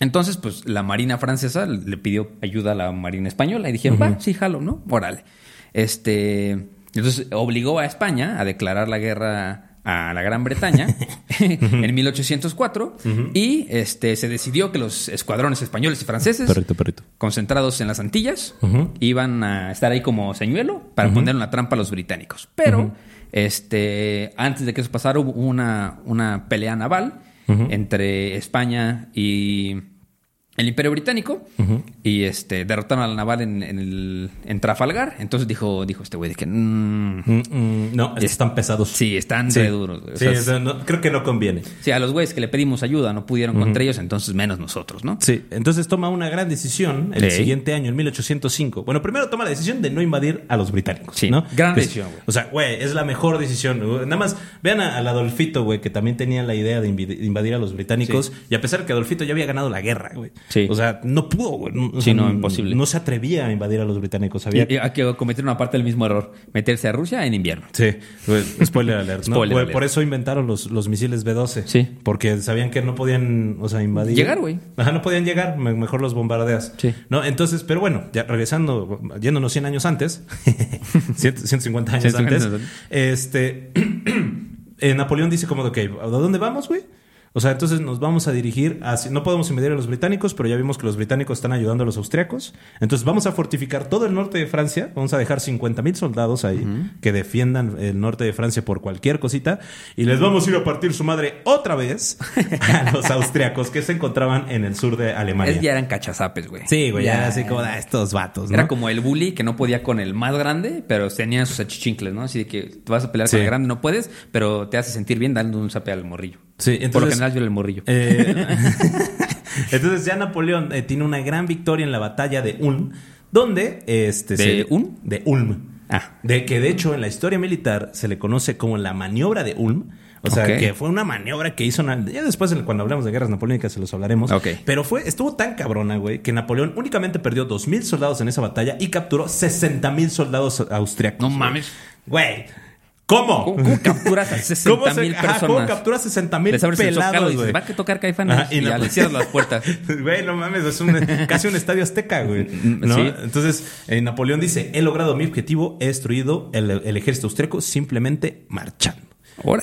entonces, pues la Marina francesa le pidió ayuda a la Marina española y dijeron, va, sí, jalo, ¿no? Órale. Este, entonces obligó a España a declarar la guerra a la Gran Bretaña en 1804 y este, se decidió que los escuadrones españoles y franceses Perrito, perrito. concentrados en las Antillas iban a estar ahí como señuelo para poner una trampa a los británicos. Pero este, antes de que eso pasara hubo una, una pelea naval entre España y el Imperio Británico y este derrotaron a la naval en, en el, en Trafalgar. Entonces dijo, dijo este güey de que mm, Mm, mm, no, Es- están pesados. sí, están Sí. re duros. O Sí, sea, no- creo que no conviene. sí, a los güeyes que le pedimos ayuda no pudieron contra ellos, entonces menos nosotros, ¿no? Sí, entonces toma una gran decisión el Sí. siguiente año, en 1805. Bueno, primero toma la decisión de no invadir a los británicos. Sí, ¿no? gran Que es- decisión, güey. O sea, güey, es la mejor decisión. Nada más, vean a- al Adolfito, güey, que también tenía la idea de invadir a los británicos. Sí. Y a pesar que Adolfito ya había ganado la guerra, güey. Sí. O sea, no pudo, güey. Sí, no, imposible. No se atrevía a invadir a los británicos. Había Y, y hay que cometer una parte del mismo error, meterse a Rusia en invierno. Sí, spoiler alert. ¿no? Spoiler alert. Por eso inventaron los, los misiles B-12. Sí. Porque sabían que no podían, o sea, invadir. Llegar, güey. Ajá, no podían llegar, me- mejor los bombardeas. Sí. ¿No? Entonces, pero bueno, ya regresando, yéndonos 100 años antes, 100 150 años 150 antes, este, eh, Napoleón dice como de, ok, ¿a dónde vamos, güey? O sea, entonces nos vamos a dirigir hacia... No podemos invadir a los británicos, pero ya vimos que los británicos están ayudando a los austriacos. Entonces vamos a fortificar todo el norte de Francia. Vamos a dejar 50 mil soldados ahí que defiendan el norte de Francia por cualquier cosita. Y les vamos a ir a partir su madre otra vez a los austriacos que se encontraban en el sur de Alemania. Es, ya eran cachazapes, güey. Sí, güey, ya era así como, "Ah, estos vatos, ¿no? Era como el bully que no podía con el más grande, pero tenía sus achichincles, ¿no? Así de que te vas a pelear Sí. con el grande, no puedes, pero te hace sentir bien dando un zape al morrillo. Sí, Por lo entonces- general yo era el morrillo. Eh, entonces ya Napoleón eh, tiene una gran victoria en la batalla de Ulm, donde este ¿De Ulm? de Ulm, Ah. de que de hecho en la historia militar se le conoce como la maniobra de Ulm. O sea, que fue una maniobra que hizo... una- ya después, cuando hablemos de guerras napoleónicas, se los hablaremos. Ok. Pero fue, estuvo tan cabrona, güey, que Napoleón únicamente perdió 2.000 soldados en esa batalla y capturó 60.000 soldados austriacos. No mames. Güey. ¿Cómo, cómo capturas a 60 mil personas? ¿Cómo capturas 60 mil pelados, güey? va a tocar caifanes y, ya no- le cierras las puertas. Güey, no mames, es un- casi un estadio azteca, güey. ¿no? Sí. Entonces, eh, Napoleón dice, he logrado mi objetivo, he destruido el, el ejército austriaco simplemente marchando.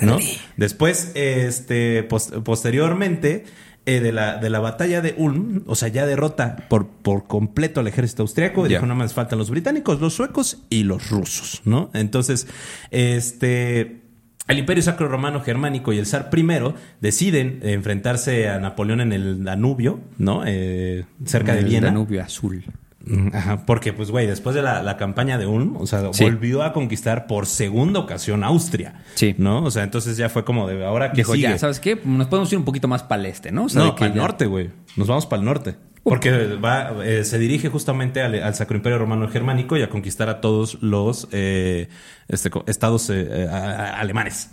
¿no? Después, este, pos- posteriormente, eh, de, la, de la batalla de Ulm, o sea, ya derrota por, por completo al ejército austriaco. Ya. Dijo, no más faltan los británicos, los suecos y los rusos, ¿no? Entonces, este... El Imperio Sacro Romano Germánico y el zar primero deciden enfrentarse a Napoleón en el Danubio, ¿no? Eh, cerca de Viena. Danubio azul. Mm, Ajá, porque pues güey, después de la, la campaña de Ulm, o sea, Sí. volvió a conquistar por segunda ocasión Austria. Sí. ¿No? O sea, entonces ya fue como de ahora que Dijo, sigue? ya, ¿sabes qué? Nos podemos ir un poquito más para el este, ¿no? O sea, no, al ya- norte, güey. Nos vamos para el norte. Porque va, eh, se dirige justamente al, al Sacro Imperio Romano Germánico y a conquistar a todos los eh, este, estados eh, a- a- alemanes,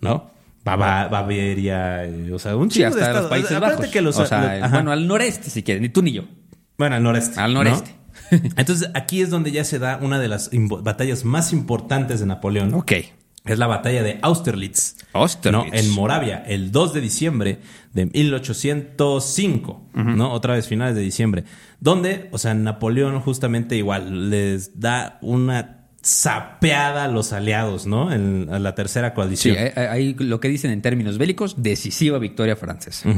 ¿no? Bava- Baviera, o sea, un Sí, chingo hasta de los. Países Bajos. que los, o sea, los- ajá. bueno, al noreste si quieren, ni tú ni yo. Bueno, al noreste. Al ¿no? noreste. Entonces aquí es donde ya se da una de las batallas más importantes de Napoleón. Ok. Es la batalla de Austerlitz. Austerlitz. ¿no? En Moravia, el 2 de diciembre de 1805. ¿no? Otra vez finales de diciembre. Donde, o sea, Napoleón justamente igual les da una sapeada a los aliados, ¿no? En, a la tercera Sí, coalición. hay, hay- hay lo que dicen en términos bélicos, decisiva victoria francesa.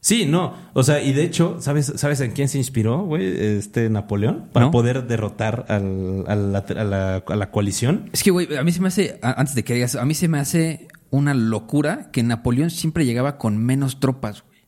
Sí, no. O sea, y de hecho, ¿sabes, ¿sabes en quién se inspiró, güey? Este Napoleón. Para ¿No? poder derrotar al- a, la, a la- a la coalición. Es que, güey, a mí se me hace, antes de que digas, a mí se me hace una locura que Napoleón siempre llegaba con menos tropas, güey.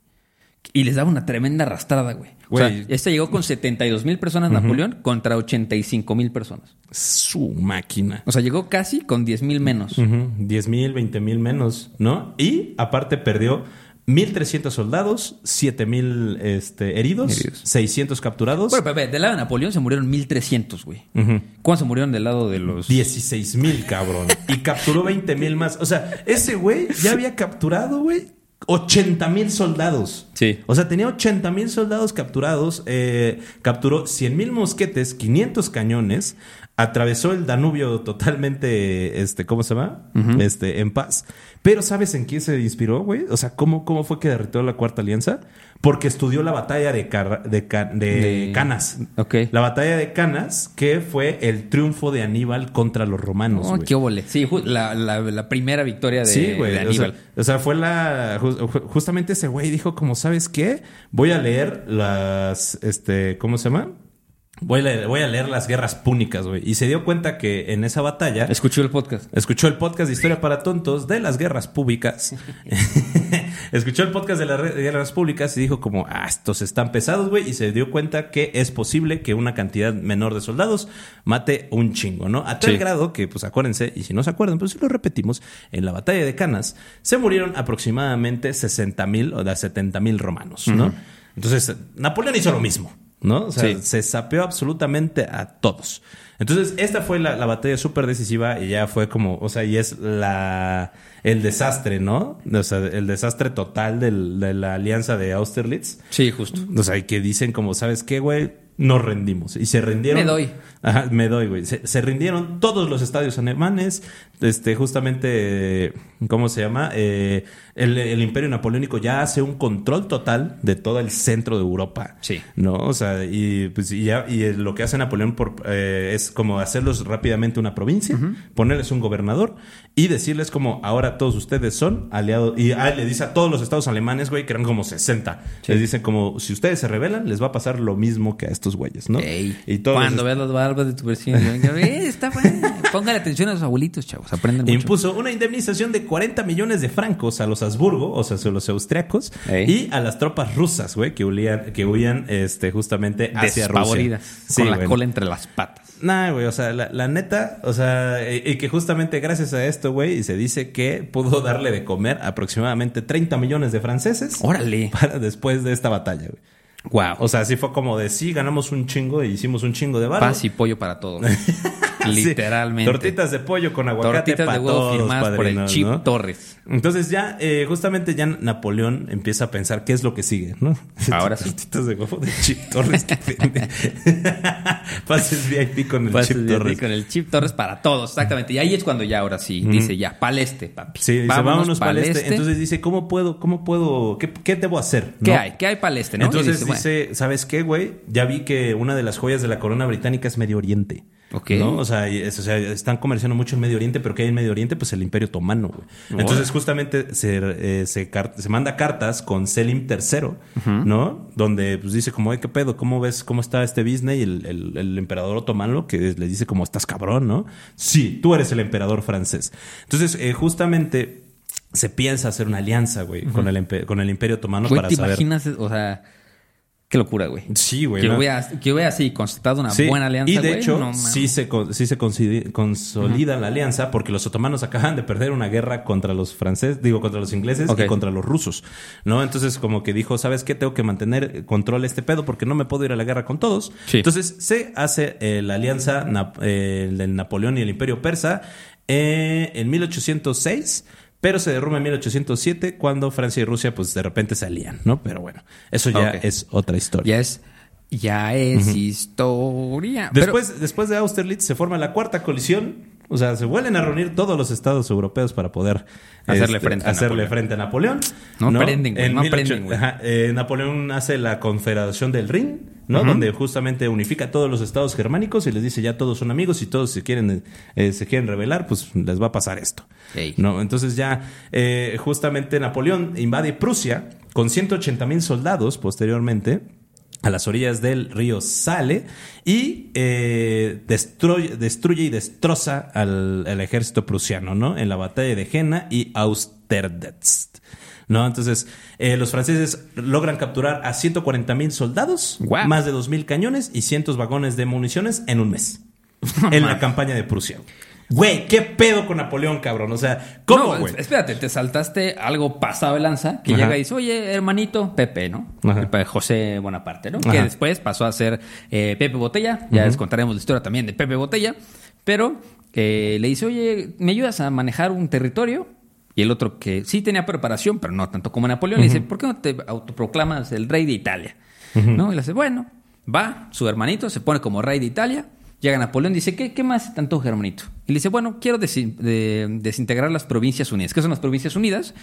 Y les daba una tremenda arrastrada, güey. O sea, Güey. este llegó con 72 mil personas Napoleón contra 85 mil personas. Su máquina. O sea, llegó casi con 10 mil menos. Ujú, 10 mil, 20 mil menos, ¿no? Y aparte perdió 1.300 soldados, 7 mil este, heridos, Heridos. 600 capturados, Bueno, pero, ver, del lado de Napoleón se murieron 1300, güey. Ujú. ¿Cuántos se murieron del lado de los...? 16 mil, cabrón. Y capturó 20 mil más. O sea, ese güey ya había capturado, güey, 80 mil soldados. Sí. O sea, tenía 80 mil soldados capturados. eh, capturó 100 mil mosquetes, 500 cañones. Atravesó el Danubio totalmente, este, ¿cómo se llama? Este, en paz. Pero ¿sabes en quién se inspiró, güey? O sea, ¿cómo, ¿cómo fue que derrotó la Cuarta Alianza? Porque estudió la batalla de, Car- de, Ca- de De- Canas. Ok. La batalla de Canas, que fue el triunfo de Aníbal contra los romanos. Oh, güey. qué óvole. Sí, la, la- la primera victoria de, Sí, güey. de O sea, Aníbal. o sea, fue la. ju- ju- justamente ese güey dijo, como, ¿sabes qué? Voy a leer las. Este. ¿Cómo se llama? Voy a leer, voy a leer las guerras púnicas, güey. Y se dio cuenta que en esa batalla. Escuchó el podcast. Escuchó el podcast de Historia para Tontos de las guerras públicas. Escuchó el podcast de las guerras públicas y dijo como, ah, estos están pesados, güey. Y se dio cuenta que es posible que una cantidad menor de soldados mate un chingo, ¿no? A tal Sí. grado que, pues acuérdense, y si no se acuerdan, pues si lo repetimos, en la batalla de Canas se murieron aproximadamente 60 mil o de 70 mil romanos, ¿no? Entonces, Napoleón hizo lo mismo, ¿no? O sea, Sí. se sapeó absolutamente a todos. Entonces, esta fue la, la batalla súper decisiva y ya fue como, o sea, y es la el desastre, ¿no? O sea, el desastre total del- de la alianza de Austerlitz. Sí, justo. O sea, y que dicen como, ¿sabes qué, güey? Nos rendimos. Y se rindieron. Me doy. Ajá, me doy, güey. Se, se rindieron todos los estadios alemanes. Este, justamente, ¿cómo se llama? Eh, el, el imperio napoleónico ya hace un control total de todo el centro de Europa. Sí. ¿No? O sea, y, pues, y, ya, y lo que hace Napoleón por, eh, es como hacerlos rápidamente una provincia, ponerles un gobernador y decirles como, ahora todos ustedes son aliados. Y ah, le dice a todos los estados alemanes, güey, que eran como 60. Sí. Les dicen como, si ustedes se rebelan, les va a pasar lo mismo que a estos güeyes, ¿no? Ey, Y todos Cuando veas las barbas de tu vecino, eh, está bueno. Póngale atención a los abuelitos, chavos. Aprenden mucho. Impuso una indemnización de 40 millones de francos a los Habsburgo, o sea, los austriacos, Ey. y a las tropas rusas, güey, que huían, que huían este, justamente hacia Rusia. Sí, con la güey. cola entre las patas. Nah, güey, o sea, la, la neta, o sea, y, y que justamente gracias a esto, güey, se dice que pudo darle de comer aproximadamente 30 millones de franceses Órale. para después de esta batalla, güey. Wow. O sea, así fue como de sí, ganamos un chingo y hicimos un chingo de barro. Paz y pollo para todos. Sí, Literalmente. Tortitas de pollo con aguacate Tortitas pa' de huevo todos, firmadas por el Chip ¿no? Torres. Entonces ya, eh, justamente ya Napoleón empieza a pensar qué es lo que sigue, ¿no? Ahora sí. Tortitas de huevo de Chip Torres. Pases VIP con el Pases Chip de Torres. Con el Chip Torres para todos, exactamente. Y ahí es cuando ya, ahora sí, dice ya, paleste, papi. Sí, dice, vámonos, para el este. Entonces dice, ¿cómo puedo, cómo puedo, qué, qué debo hacer? ¿qué ¿no? hay? ¿Qué hay paleste, no? Entonces dice, ¿sabes qué, güey? Ya vi que una de las joyas de la corona británica es Medio Oriente. Ok. ¿no? O sea, y es- o sea, están comerciando mucho en Medio Oriente, pero ¿qué hay en Medio Oriente? Pues el Imperio Otomano, güey. Entonces, justamente se, eh, se, manda cartas con Selim III, ¿no? Donde pues dice como, "Ay, ¿qué pedo? ¿Cómo ves cómo está este business? Y el, el- el emperador otomano que le dice como, estás cabrón, ¿no? Sí, tú eres el emperador francés. Entonces, eh, justamente se piensa hacer una alianza, güey, con, el, con el Imperio Otomano güey, para ¿te saber... imaginas? O sea, qué locura, güey. Sí, güey. Que ¿no? hubiera, que hubiera así constatado una Sí, buena alianza, Y de güey, hecho, no sí se, sí se consolida la alianza porque los otomanos acaban de perder una guerra contra los franceses, digo, contra los ingleses y contra los rusos, ¿no? Entonces, como que dijo, ¿sabes qué? Tengo que mantener control este pedo porque no me puedo ir a la guerra con todos. Sí. Entonces, se hace eh, la alianza Nap- eh, del Napoleón y el Imperio Persa eh, en 1806. Pero se derrumba en 1807 cuando Francia y Rusia pues de repente se alían, ¿no? Pero bueno, eso ya es otra historia. Ya es ya es historia. Pero- Después, después de Austerlitz se forma la cuarta colisión. O sea, se vuelven a reunir todos los estados europeos para poder este, Hacerle frente a hacerle Napoleón. frente a Napoleón. No aprenden, güey, En no 18 aprenden, güey. ajá, eh, Napoleón hace la Confederación del Rin, ¿no? Donde justamente unifica a todos los estados germánicos y les dice ya todos son amigos y todos se quieren, eh, se quieren rebelar, pues les va a pasar esto. ¿no? Entonces ya eh, justamente Napoleón invade Prusia con 180 mil soldados posteriormente a las orillas del río Sale y eh, destruye, destruye y destroza al, al ejército prusiano, ¿no? En la batalla de Jena y Austerlitz. ¿No? Entonces, eh, los franceses logran capturar a 140 mil soldados, más de 2 mil cañones y cientos vagones de municiones en un mes. en la campaña de Prusia. Güey, ¿qué pedo con Napoleón, cabrón? O sea, ¿cómo, no, güey? espérate, te saltaste algo pasado de lanza que Ajá. llega y dice, oye, hermanito Pepe, ¿no? Ajá. José Bonaparte, ¿no? Ajá. Que después pasó a ser eh, Pepe Botella. Ya les contaremos la historia también de Pepe Botella. Pero eh, le dice, oye, ¿me ayudas a manejar un territorio? Y el otro que sí tenía preparación, pero no tanto como Napoleón, le dice, ¿por qué no te autoproclamas el rey de Italia? ¿No? Y le dice, bueno, va, su hermanito se pone como rey de Italia. Llega Napoleón y dice, ¿qué, qué más tanto, hermanito? Y le dice, bueno, quiero desi- de- desintegrar las Provincias Unidas. ¿Qué son las Provincias Unidas?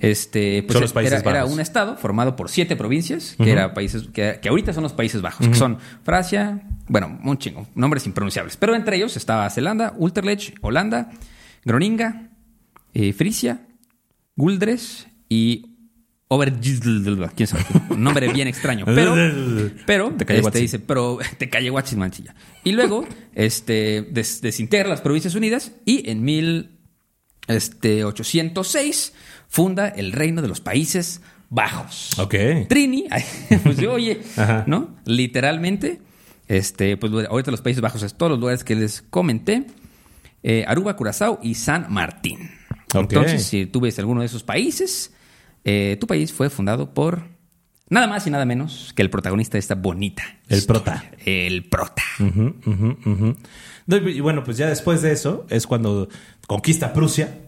Este, pues Son los Países era, era Bajos. un estado formado por siete provincias, que, era países, que, que ahorita son los Países Bajos, que son Francia, bueno, un chingo, nombres impronunciables. Pero entre ellos estaba Zelanda, Ulterlech, Holanda, Groninga, eh, Frisia, Guldres y Obergisl, quién sabe, un nombre bien extraño. Pero, pero Te este, dice, pero te calle guachis manchilla. Y luego, este, des- desintegra las Provincias Unidas y en mil, este, 806 funda el Reino de los Países Bajos. Ok. Trini, pues yo, oye, Ajá. ¿no? Literalmente, este, pues ahorita los Países Bajos es todos los lugares que les comenté, eh, Aruba, Curazao y San Martín. Ok. Entonces, si tú ves alguno de esos países, eh, tu país fue fundado por nada más y nada menos que el protagonista de esta bonita. El historia. prota. El prota. No, y bueno, pues ya después de eso es cuando conquista Prusia.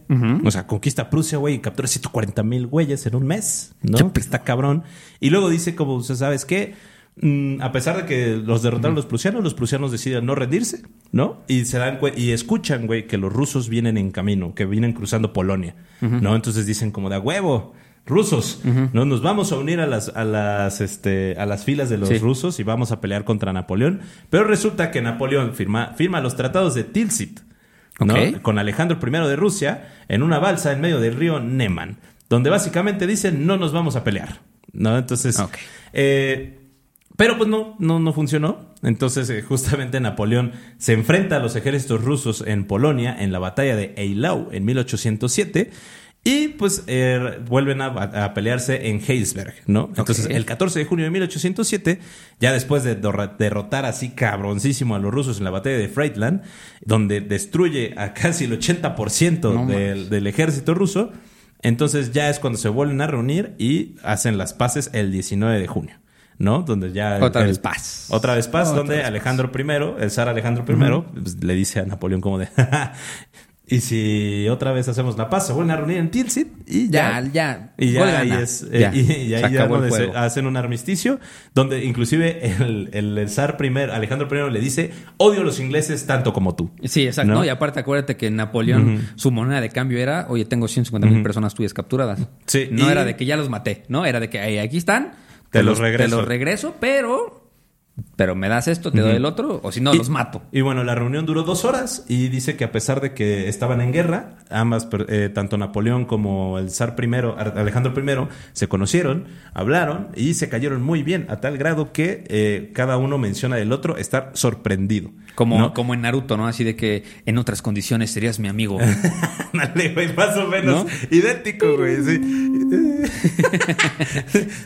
O sea, conquista Prusia, güey, y captura 140 mil güeyes en un mes, ¿no? Que está cabrón. Y luego dice, como, o sea, ¿sabes qué? Mm, a pesar de que los derrotaron los prusianos, los prusianos deciden no rendirse, ¿no? Y se dan y escuchan, güey, que los rusos vienen en camino, que vienen cruzando Polonia, ¿no? Entonces dicen como de a huevo, rusos, ¿no? Nos vamos a unir a las, a las, este, a las filas de los Sí. rusos y vamos a pelear contra Napoleón. Pero resulta que Napoleón firma, firma los tratados de Tilsit, ¿no? Con Alejandro I de Rusia en una balsa en medio del río Neman, donde básicamente dicen no nos vamos a pelear, ¿no? Entonces, eh, pero pues no, no, no funcionó. Entonces, eh, justamente Napoleón se enfrenta a los ejércitos rusos en Polonia en la batalla de Eylau en 1807. Y pues eh, vuelven a, a pelearse en Heilsberg, ¿no? Entonces, el 14 de junio de 1807, ya después de derrotar así cabroncísimo a los rusos en la batalla de Friedland, donde destruye a casi el 80% No del, del ejército ruso, entonces ya es cuando se vuelven a reunir y hacen las paces el 19 de junio, ¿no? Donde ya... Otra el- vez paz. Otra vez paz, donde vez paz. Alejandro I, el zar Alejandro I, pues, le dice a Napoleón como de... y si otra vez hacemos la paz, se vuelven a reunir en Tilsit y ya... Ya, ya. Y ya ahí es, eh, Ya. y, ahí ya se hacen un armisticio, donde inclusive el, el, el zar primero, Alejandro I, le dice, odio a los ingleses tanto como tú. Sí, exacto. Y aparte, acuérdate que Napoleón, su moneda de cambio era, oye, tengo 150 mil personas tuyas capturadas. Sí, No y- era de que ya los maté, ¿no? Era de que "Ey, aquí están. Te los regreso. Te los regreso, pero. Pero me das esto, te doy el otro, o si no, Y- los mato. Y bueno, la reunión duró dos horas y dice que a pesar de que estaban en guerra, ambas, eh, tanto Napoleón como el zar primero, Alejandro I, se conocieron, hablaron y se cayeron muy bien, a tal grado que eh, cada uno menciona del otro estar sorprendido. Como, ¿no? como en Naruto, ¿no? Así de que en otras condiciones serías mi amigo. Ándale, güey, más o menos ¿No? idéntico, güey, sí.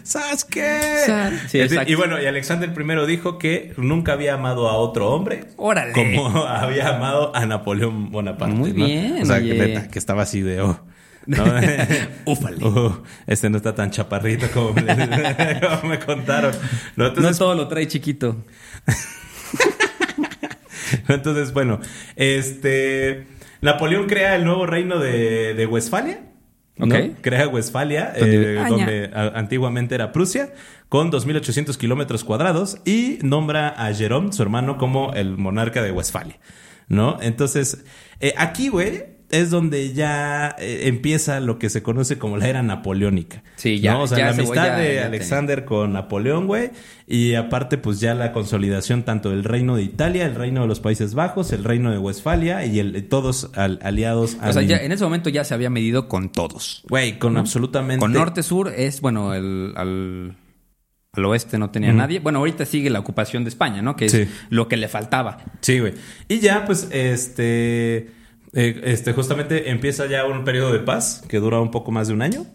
Sasuke. Sa- sí, Es decir, exacto. y bueno, y Alexander I dijo que nunca había amado a otro hombre Órale. como había amado a Napoleón Bonaparte. Muy ¿no? bien, O sea, que, neta, que estaba así de oh. ¿no? Uh, este no está tan chaparrito como me, como me contaron. ¿no? todo lo trae chiquito. Entonces, bueno, este Napoleón crea el nuevo reino de, de Westfalia, ¿no? Ok. Crea Westfalia, Donde- eh, Ah, donde a- antiguamente era Prusia, con 2.800 kilómetros cuadrados y nombra a Jerome, su hermano, como el monarca de Westfalia, ¿no? Entonces, eh, aquí, güey, es donde ya eh, empieza lo que se conoce como la era napoleónica. Sí, ya- ¿no? O sea, ya la amistad ya- de ya Alexander con Napoleón, güey, y aparte, pues ya la consolidación tanto del reino de Italia, el reino de los Países Bajos, el reino de Westfalia y el, todos al- aliados O sea, ya en ese momento ya se había medido con todos. Güey, con absolutamente... Con norte-sur es, bueno, el, al, al oeste no tenía nadie. Bueno, ahorita sigue la ocupación de España, ¿no? Que es Sí. lo que le faltaba. Sí, güey. Y ya, pues, este... eh, este, justamente empieza ya un periodo de paz que dura un poco más de un año.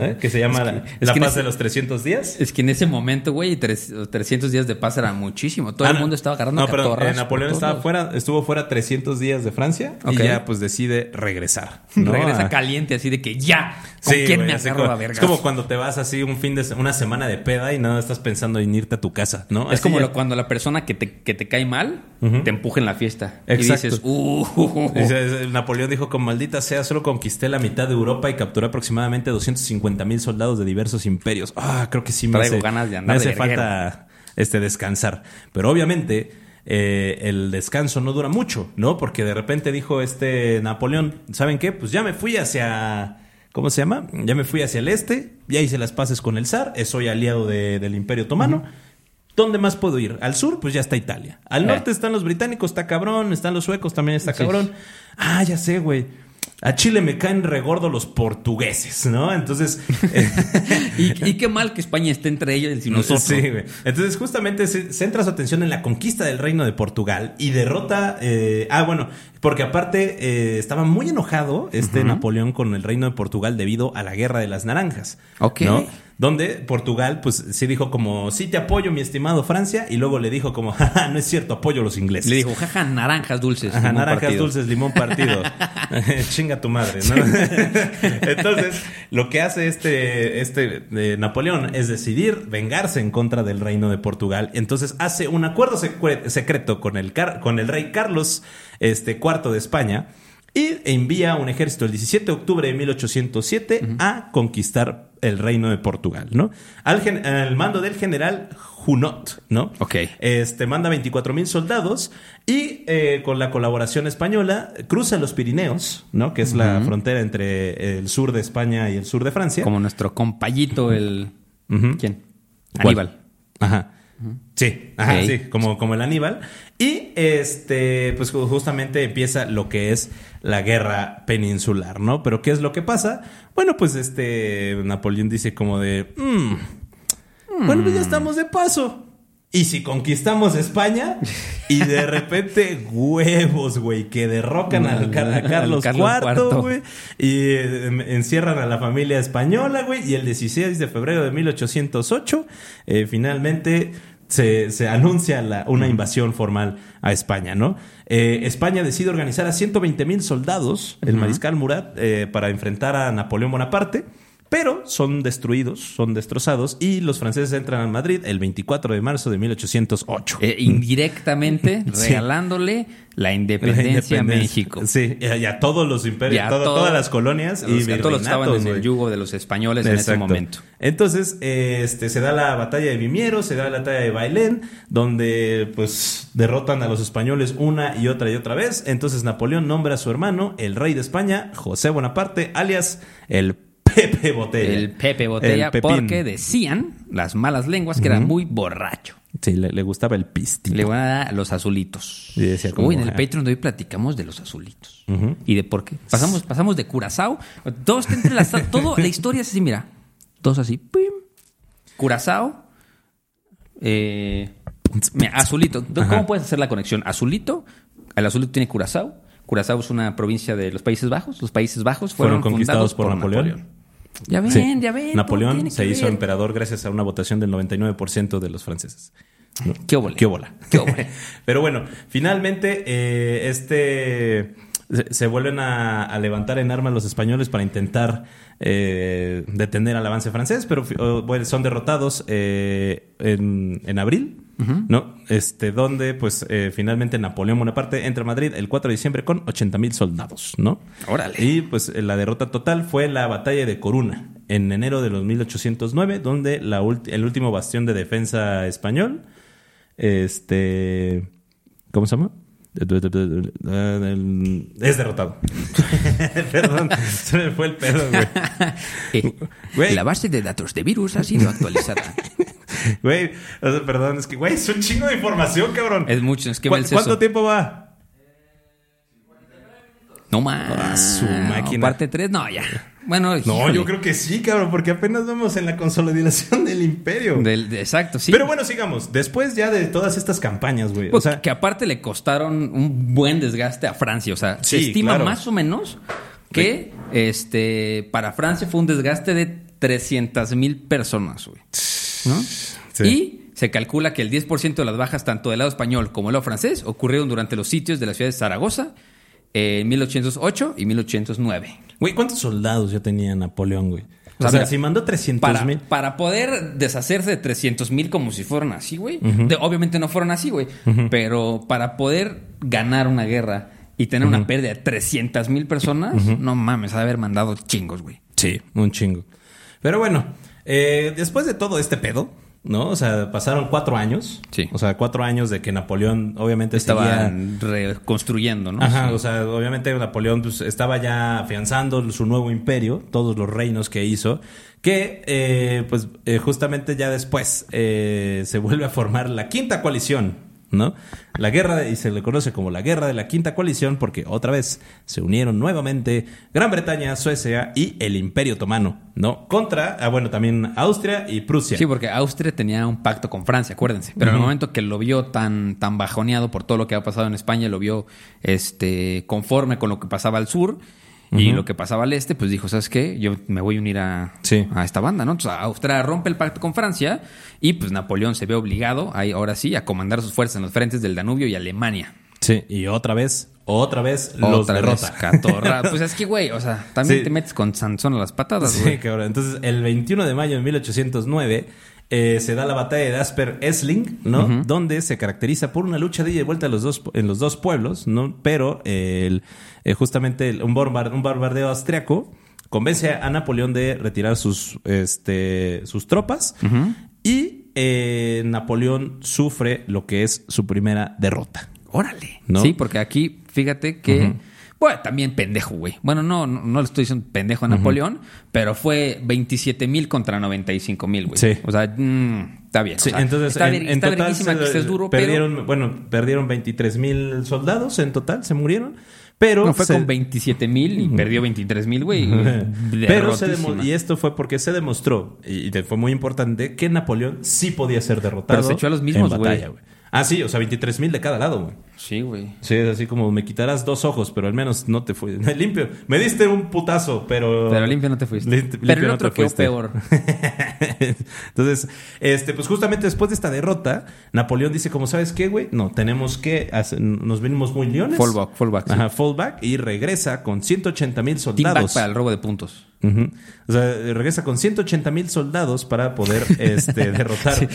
¿Eh? Que se llama la, es la que en paz ese- de los 300 días. Es que en ese momento, güey, tres- 300 días de paz era muchísimo. Todo Ah, el no. mundo estaba agarrando No, pero eh, Napoleón estaba fuera, estuvo fuera 300 días de Francia y ya pues decide regresar. Regresa A- caliente así de que ya. ¿Con Sí, quién me agarro como- a vergas? Es como cuando te vas así un fin de una semana de peda y no estás pensando en irte a tu casa, ¿no? Es Así como lo- cuando la persona que te, que te cae mal te empuja en la fiesta. Exacto. Y dices, uh, Dice, Napoleón dijo, con maldita sea, solo conquisté la mitad de Europa y capturé aproximadamente 250 mil soldados de diversos imperios. Ah, creo que sí me Traigo hace, ganas de andar me hace de falta este, descansar. Pero obviamente eh, el descanso no dura mucho, ¿no? Porque de repente dijo este Napoleón, ¿saben qué? Pues ya me fui hacia... ¿Cómo se llama? Ya me fui hacia el este, ya hice las paces con el zar, eh, soy aliado de- del Imperio Otomano. ¿Dónde más puedo ir? Al sur, pues ya está Italia. Al Eh. norte están los británicos, está cabrón. Están los suecos, también está Sí. cabrón. Ah, ya sé, güey. A Chile me caen regordo los portugueses, ¿no? Entonces. y, y qué mal que España esté entre ellos y nosotros. Sí, güey. Entonces, justamente se centra su atención en la conquista del reino de Portugal y derrota. eh, ah, bueno, porque aparte eh, estaba muy enojado este Napoleón con el reino de Portugal debido a la guerra de las naranjas. Ok. ¿no? Donde Portugal, pues sí dijo como, sí te apoyo, mi estimado Francia, y luego le dijo como, jaja, no es cierto, apoyo a los ingleses. Le dijo, jaja, naranjas dulces. Ajá, naranjas partido". dulces, limón partido. Chinga tu madre, ¿no? Entonces, lo que hace este, este eh, Napoleón es decidir vengarse en contra del reino de Portugal. Entonces hace un acuerdo secre- secreto con el, car- con el rey Carlos este, IV de España y envía un ejército el 17 de octubre de 1807 a conquistar el reino de Portugal, ¿no? Al, gen- al mando del general Junot, ¿no? Ok. Este manda 24 mil soldados y eh, con la colaboración española cruza los Pirineos, ¿no? Que es la frontera entre el sur de España y el sur de Francia. Como nuestro compayito, el. ¿Quién? ¿Cuál? Aníbal. Ajá. Sí, ajá, sí, como, como el Aníbal. Y este, pues ju- justamente empieza lo que es la guerra peninsular, ¿no? Pero ¿qué es lo que pasa? Bueno, pues este, Napoleón dice como de, "Mm, bueno, pues ya estamos de paso. Y si conquistamos España y de repente huevos, güey, que derrocan al, a Carlos, IV, IV. güey, y eh, encierran a la familia española, güey, y el 16 de febrero de 1808, eh, finalmente se, se anuncia la- una invasión formal a España, ¿no? Eh, España decide organizar a 120 mil soldados, el mariscal Murat, eh, para enfrentar a Napoleón Bonaparte. Pero son destruidos, son destrozados y los franceses entran a Madrid el 24 de marzo de 1808. Eh, indirectamente Sí. regalándole la independencia, a México. Sí, y a, y a todos los imperios, a todo- todo- todas las colonias A y los, a todos los que estaban en el yugo de los españoles en ese momento. Entonces, este, se da la batalla de Vimiero, se da la batalla de Bailén, donde pues derrotan a los españoles una y otra y otra vez. Entonces Napoleón nombra a su hermano, el rey de España, José Bonaparte, alias el Pepe Botella. El Pepe Botella, El porque decían las malas lenguas que era muy borracho. Sí, le, le gustaba el pistil. Le van a dar los azulitos. Y decía como, Uy, en el ah. Patreon de hoy platicamos de los azulitos. Y de por qué. Pasamos, pasamos de Curazao. Todo está entrelazado. todo, la historia es así, mira. Todos así. Pim. Curazao. Eh, mira, azulito. ¿Cómo Ajá. puedes hacer la conexión? Azulito. El azulito tiene Curazao. Curazao es una provincia de los Países Bajos. Los Países Bajos fueron, Fueron conquistados fundados por Napoleón. Ya ven, Sí. ya ven. Napoleón se hizo ver. emperador gracias a una votación del 99% de los franceses. Qué óvole. Qué bola. Qué óvole. Pero bueno, finalmente eh, este se, se vuelven a, a levantar en armas los españoles para intentar eh, detener al avance francés, pero fi- o, bueno, son derrotados eh, en, en abril, ¿no? Este, donde pues eh, finalmente Napoleón Bonaparte entra a Madrid el 4 de diciembre con 80 mil soldados, ¿no? Órale. Y pues eh, la derrota total fue la batalla de Coruna en enero de los 1809, donde la el último bastión de defensa español, este, ¿cómo se llama? Es derrotado. Perdón, se me fue el pedo, güey. Eh. La base de datos de virus ha sido actualizada. Güey, perdón, es que, güey, es un chingo de información, cabrón. es mucho, es que ¿Cu-. ¿Cuánto tiempo va? No más. Ah, su máquina. Parte 3, no, ya. Bueno, No, híjole. yo creo que sí, cabrón, porque apenas vamos en la consolidación del imperio. Del- de- exacto, sí. Pero bueno, sigamos. Después ya de todas estas campañas, güey. O Pues, sea, que aparte le costaron un buen desgaste a Francia. O sea, se estima claro. más o menos que este para Francia fue un desgaste de 300 mil personas, güey. ¿No? Sí. Y se calcula que el 10% de las bajas, tanto del lado español como del lado francés, ocurrieron durante los sitios de la ciudad de Zaragoza en 1808 y 1809. Güey, ¿cuántos soldados ya tenía Napoleón, güey? O, O sea, sea, mira, si mandó 300 Para, mil. para poder deshacerse de 300 mil como si fueran así, güey. Obviamente no fueron así, güey. Pero para poder ganar una guerra y tener una pérdida de 300 mil personas, no mames, ha de haber mandado chingos, güey. Sí, un chingo. Pero bueno, eh, después de todo este pedo, ¿no? O sea, pasaron cuatro años. Sí. O sea, cuatro años de que Napoleón obviamente seguía- Estaban reconstruyendo, ¿no? Ajá, Sí. o sea, obviamente Napoleón pues, estaba ya afianzando su nuevo imperio, todos los reinos que hizo, que eh, pues eh, justamente ya después eh, se vuelve a formar la quinta coalición, ¿no? La guerra, de- y se le conoce como la guerra de la quinta coalición porque otra vez se unieron nuevamente Gran Bretaña, Suecia y el Imperio Otomano, ¿no? Contra, ah, bueno, también Austria y Prusia. Sí, porque Austria tenía un pacto con Francia, acuérdense. Pero en el momento que lo vio tan, tan bajoneado por todo lo que había pasado en España, lo vio este, conforme con lo que pasaba al sur y lo que pasaba al este, pues dijo, ¿sabes qué? Yo me voy a unir a, Sí. a esta banda, ¿no? Entonces Austria rompe el pacto con Francia y pues Napoleón se ve obligado, ahí, ahora sí, a comandar sus fuerzas en los frentes del Danubio y Alemania. Sí, y otra vez, otra vez los Otra vez, derrota. catorra. Pues es que, güey, o sea, también Sí. te metes con Sansón a las patadas, Sí, güey. cabrón. Entonces, el 21 de mayo de 1809 eh, se da la batalla de Asper-Essling, ¿no? Donde se caracteriza por una lucha de ida y vuelta en los dos, en los dos pueblos, ¿no? Pero eh, el- eh, justamente el- un, bombar- un bombardeo austriaco convence a Napoleón de retirar sus, este, sus tropas y eh, Napoleón sufre lo que es su primera derrota. Órale. ¿No? Sí, porque aquí, fíjate que. También pendejo, güey. Bueno, no, no, no le estoy diciendo pendejo a Napoleón, pero fue 27 mil contra 95 mil, güey. Sí. O sea, mm, está bien. o Sí, sea, entonces está, en, ver- en está total se- que estés duro, perdieron, bueno, perdieron 23 mil soldados en total, se murieron, pero. No, fue se- con 27 mil y perdió 23 mil, güey. pero se y esto fue porque se demostró y, fue muy importante que Napoleón sí podía ser derrotado. Pero se echó a los mismos, güey. Ah, sí, o sea, 23 mil de cada lado, güey. Sí, güey. Sí, es así como me quitarás dos ojos, pero al menos no te fue. Limpio. Me diste un putazo, pero. Pero limpio no te fuiste. Lim- Pero limpio el no otro te quedó fuiste. peor. Entonces, este, pues justamente después de esta derrota, Napoleón dice, como sabes qué, güey, no, tenemos que, hacer- nos venimos muy leones. Fallback, fallback, sí. Ajá, fallback y regresa con 180 mil soldados. para el robo de puntos. O sea, regresa con 180 mil soldados para poder este, derrotar.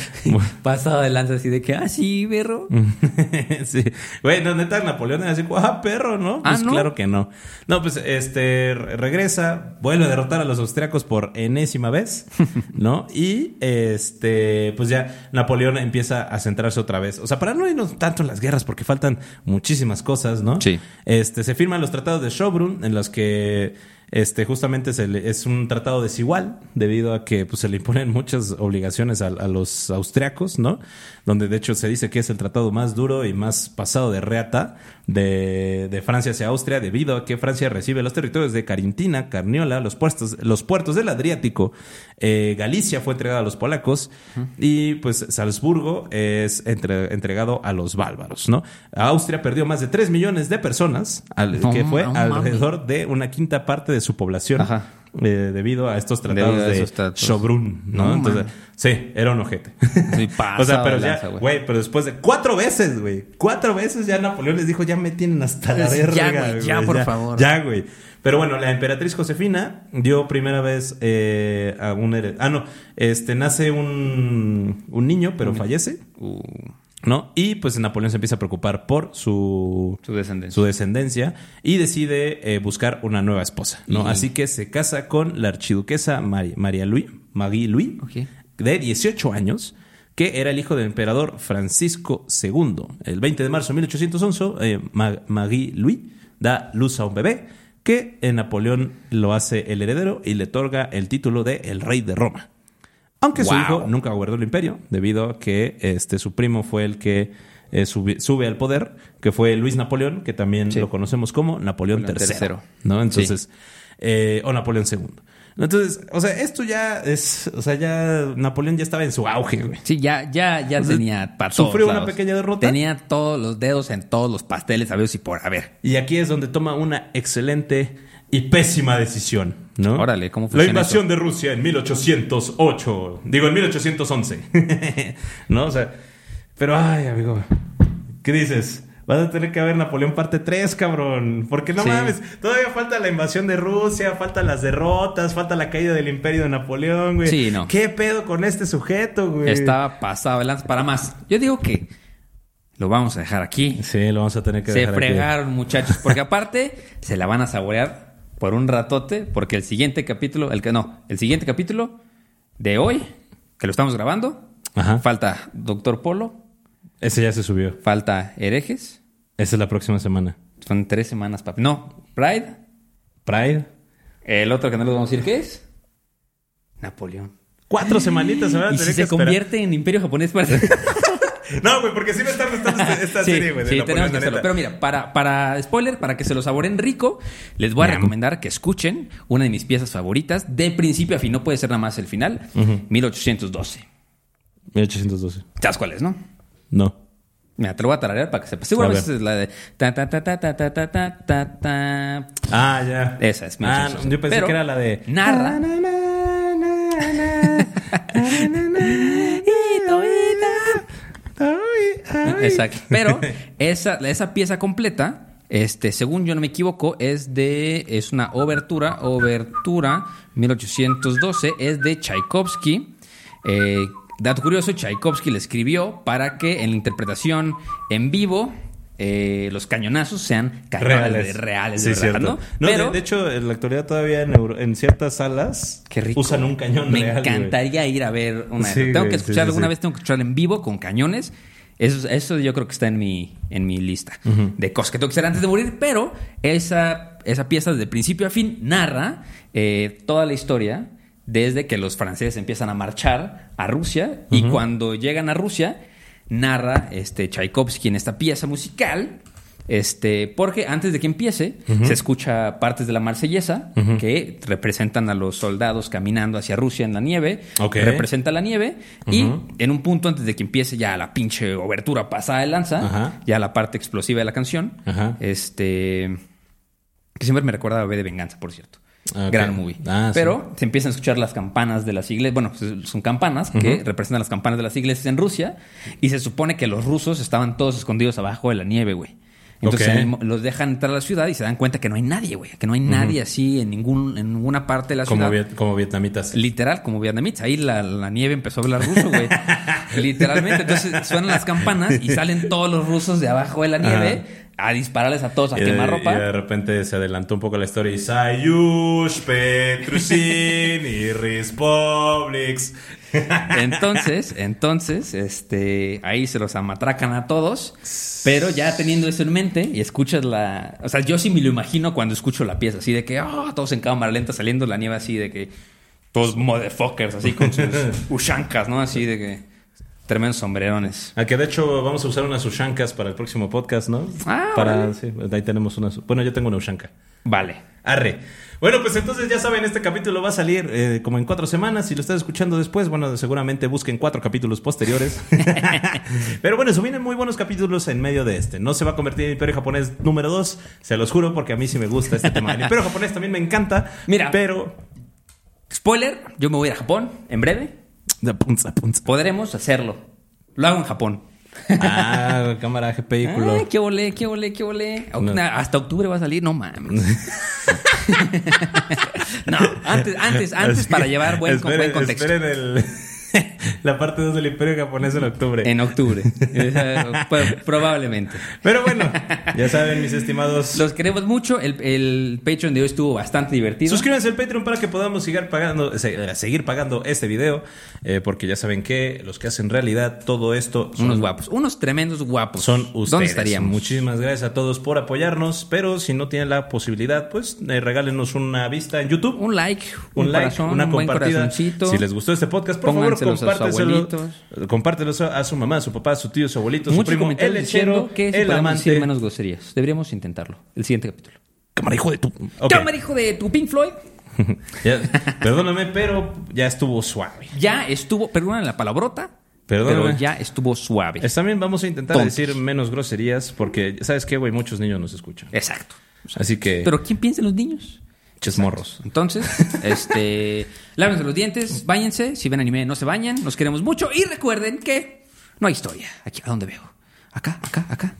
Pasado de lanza así de que, ah, sí, berro. sí. Güey, no, neta, Napoleón era así, ah, perro, ¿no? Ah, Pues ¿no? claro que no. No, pues, este, re- regresa, vuelve a derrotar a los austriacos por enésima vez, ¿no? Y, este, pues ya Napoleón empieza a centrarse otra vez. O sea, para no irnos tanto en las guerras, porque faltan muchísimas cosas, ¿no? Sí. Este, se firman los tratados de Schönbrunn, en los que este, justamente se le- es un tratado desigual debido a que pues, se le imponen muchas obligaciones a, a los austriacos, ¿no? Donde de hecho se dice que es el tratado más duro y más pasado de reata de, de Francia hacia Austria debido a que Francia recibe los territorios de Carintina, Carniola, los puertos, los puertos del Adriático, eh, Galicia fue entregada a los polacos y pues Salzburgo es entre- entregado a los bárbaros, ¿no? Austria perdió más de 3 millones de personas, al- No, que fue no alrededor de una quinta parte de su población Ajá. eh, debido a estos tratados de. Shobrun, ¿no? No, Entonces, sí, era un ojete. Sí, o sea, pero de ya, güey. pero después de cuatro veces, güey, cuatro veces ya Napoleón les dijo, ya me tienen hasta la Sí, verga, ya, güey, ya, por favor. Ya, güey. Pero bueno, la emperatriz Josefina dio primera vez eh, a un Ah, no, este, nace un, un niño, pero fallece, Uh, ¿no? Y pues Napoleón se empieza a preocupar por su, su descendencia. su descendencia y decide eh, buscar una nueva esposa, ¿no? Y- Así que se casa con la archiduquesa Mari- María Louis, Marie Louis, de 18 años, que era el hijo del emperador Francisco II. El 20 de marzo de 1811, eh, Ma- Marie Louis da luz a un bebé que eh, Napoleón lo hace el heredero y le otorga el título de el rey de Roma. Aunque su hijo nunca gobernó el imperio, debido a que este, su primo fue el que eh, subi- sube al poder, que fue Luis Napoleón, que también Sí. lo conocemos como Napoleón III. ¿no? Entonces, eh, o Napoleón II. Entonces, o sea, esto ya es, o sea, ya Napoleón ya estaba en su auge, güey. Sí, ya, ya, ya tenía para sufrió todos una lados. pequeña derrota. Tenía todos los dedos en todos los pasteles, sabidos y por haber. Y aquí es donde toma una excelente y pésima decisión, ¿no? Órale, ¿cómo La funciona invasión de Rusia en 1808. Digo, en 1811. ¿No? O sea, pero ay, amigo. ¿Qué dices? Vas a tener que ver Napoleón parte 3, cabrón. Porque no Sí. mames, todavía falta la invasión de Rusia, faltan las derrotas, falta la caída del imperio de Napoleón, güey. Sí, no. ¿Qué pedo con este sujeto, güey? Estaba pasado para más. Yo digo que lo vamos a dejar aquí. Sí, lo vamos a tener que Se dejar aquí. fregaron, muchachos. Porque aparte, se la van a saborear por un ratote. Porque el siguiente capítulo, el que no, el siguiente capítulo de hoy, que lo estamos grabando, Ajá. falta Doctor Polo, Ese ya se subió. falta Herejes. Esa es la próxima semana. Son tres semanas, papi. No, Pride. Pride. El otro que no les vamos a decir qué es. Napoleón. Cuatro semanitas se van a Y tener si que se esperar. convierte en imperio japonés para... No, güey, porque sí me está gustando esta, sí, serie, güey. de sí, tenemos que la hacerlo. Pero mira, para, para spoiler, para que se lo saboren rico, les voy a recomendar que escuchen una de mis piezas favoritas, de principio a fin, no puede ser nada más el final, 1812. 1812. ¿Sabes cuál es, no? No. Mira, te lo voy a tararear para que sepas. Seguramente esa es la de... Ta, ta, ta, ta, ta, ta, ta, ta. Ah, ya. Esa es Ah, 1812. no, yo pensé Pero que era la de. Narra... Exacto. Pero esa, esa pieza completa, este, según yo no me equivoco, es de. Es una obertura. Obertura 1812. Es de Tchaikovsky. Eh, dato curioso: Tchaikovsky le escribió para que en la interpretación en vivo. eh, los cañonazos sean cañones de reales, de Sí, cierto. ¿no? No, Pero de, de hecho, en la actualidad todavía en, Euro- en ciertas salas usan un cañón Me real, güey. encantaría ir a ver una. Sí, tengo güey, que escuchar sí, alguna vez, tengo que escuchar en vivo con cañones. Eso, eso yo creo que está en mi, en mi lista de cosas que tengo que hacer antes de morir. Pero esa, esa pieza, desde principio a fin, narra eh, toda la historia desde que los franceses empiezan a marchar a Rusia y cuando llegan a Rusia, narra este Tchaikovsky en esta pieza musical. Este, porque antes de que empiece, se escucha partes de la marsellesa que representan a los soldados caminando hacia Rusia en la nieve. Ok. Representa la nieve. Y en un punto antes de que empiece ya la pinche obertura pasada de lanza, ya la parte explosiva de la canción, este. Que siempre me recuerda a B de Venganza, por cierto. Gran movie. Ah, sí. Pero se empiezan a escuchar las campanas de las iglesias. Bueno, pues, son campanas que representan las campanas de las iglesias en Rusia. Y se supone que los rusos estaban todos escondidos abajo de la nieve, güey. Entonces los dejan entrar a la ciudad y se dan cuenta que no hay nadie, güey. Que no hay nadie así en, ningún, en ninguna parte de la Como, ciudad. como vietnamitas. Literal, como vietnamitas. Ahí la, la nieve empezó a hablar ruso, güey. Literalmente. Entonces suenan las campanas y salen todos los rusos de abajo de la nieve a dispararles a todos a Y de, quemar y ropa. de repente se adelantó un poco la historia y Sayush, Petrusin y. Entonces, entonces, este, ahí se los amatracan a todos, pero ya teniendo eso en mente y escuchas la, o sea, yo sí me lo imagino cuando escucho la pieza, así de que, ah, todos en cámara lenta saliendo la nieve así de que, todos motherfuckers, así con sus ushancas, ¿no? Así de que, Tremendos sombrerones. A que de hecho vamos a usar unas ushancas para el próximo podcast, ¿no? Ah, para, sí, ahí tenemos unas. Bueno, yo tengo una ushanca. Vale. Arre. Bueno, pues entonces ya saben, este capítulo va a salir eh, como en cuatro semanas. Si lo estás escuchando después, bueno, seguramente busquen cuatro capítulos posteriores. Pero bueno, se vienen muy buenos capítulos en medio de este. No se va a convertir en Imperio Japonés número dos, se los juro, porque a mí sí me gusta este tema. El Imperio Japonés también me encanta. Mira. pero. Spoiler, yo me voy a Japón en breve. De punza, punza. Podremos hacerlo. Lo hago en Japón. Ah, cámara. Ay, qué volé, qué volé, qué volé. No. Hasta octubre va a salir, no mames. no, antes, antes, antes para llevar buen, Esperen- buen contexto. Esperen el- la parte 2 del Imperio Japonés en octubre. En octubre. Pues, Probablemente. Pero bueno, ya saben, mis estimados. Los queremos mucho. El, el Patreon de hoy estuvo bastante divertido. Suscríbanse al Patreon para que podamos seguir pagando, se- seguir pagando este video. eh, porque ya saben que los que hacen realidad todo esto son, Unos guapos. Unos tremendos guapos. son ustedes. ¿Dónde estaríamos? Muchísimas gracias a todos por apoyarnos. Pero si no tienen la posibilidad, pues eh, regálenos una vista en YouTube. Un like, un, un, like, corazón, una un compartida. Si les gustó este podcast, por favor, compárteselo. Abuelitos. Compártelos a su mamá, a su papá, a su tío, a su abuelito, a su primo, el lechero, que si el amante. decir menos groserías. Deberíamos intentarlo. El siguiente capítulo. Cámara, hijo de tu. Ok. Cámara, hijo de tu Pink Floyd. Ya, perdóname, pero ya estuvo suave. Ya estuvo, perdona la palabrota, Perdóname. pero ya estuvo suave. Es- También vamos a intentar Tontos. decir menos groserías porque, ¿sabes qué, güey? Muchos niños nos escuchan. Exacto. Así que, Pero ¿quién piensa en los niños? Chesmorros. Entonces, este, lávense los dientes, váyanse, si ven anime no se bañan, nos queremos mucho y recuerden que no hay historia. Aquí, ¿a dónde veo? Acá, acá, acá,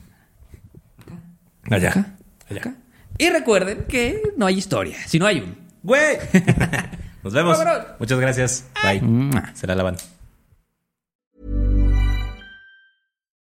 Allá. acá, Allá. acá. Y recuerden que no hay historia, si no hay un. ¡Güey! Nos vemos. Vámonos. Muchas gracias. Bye. Se la lavan.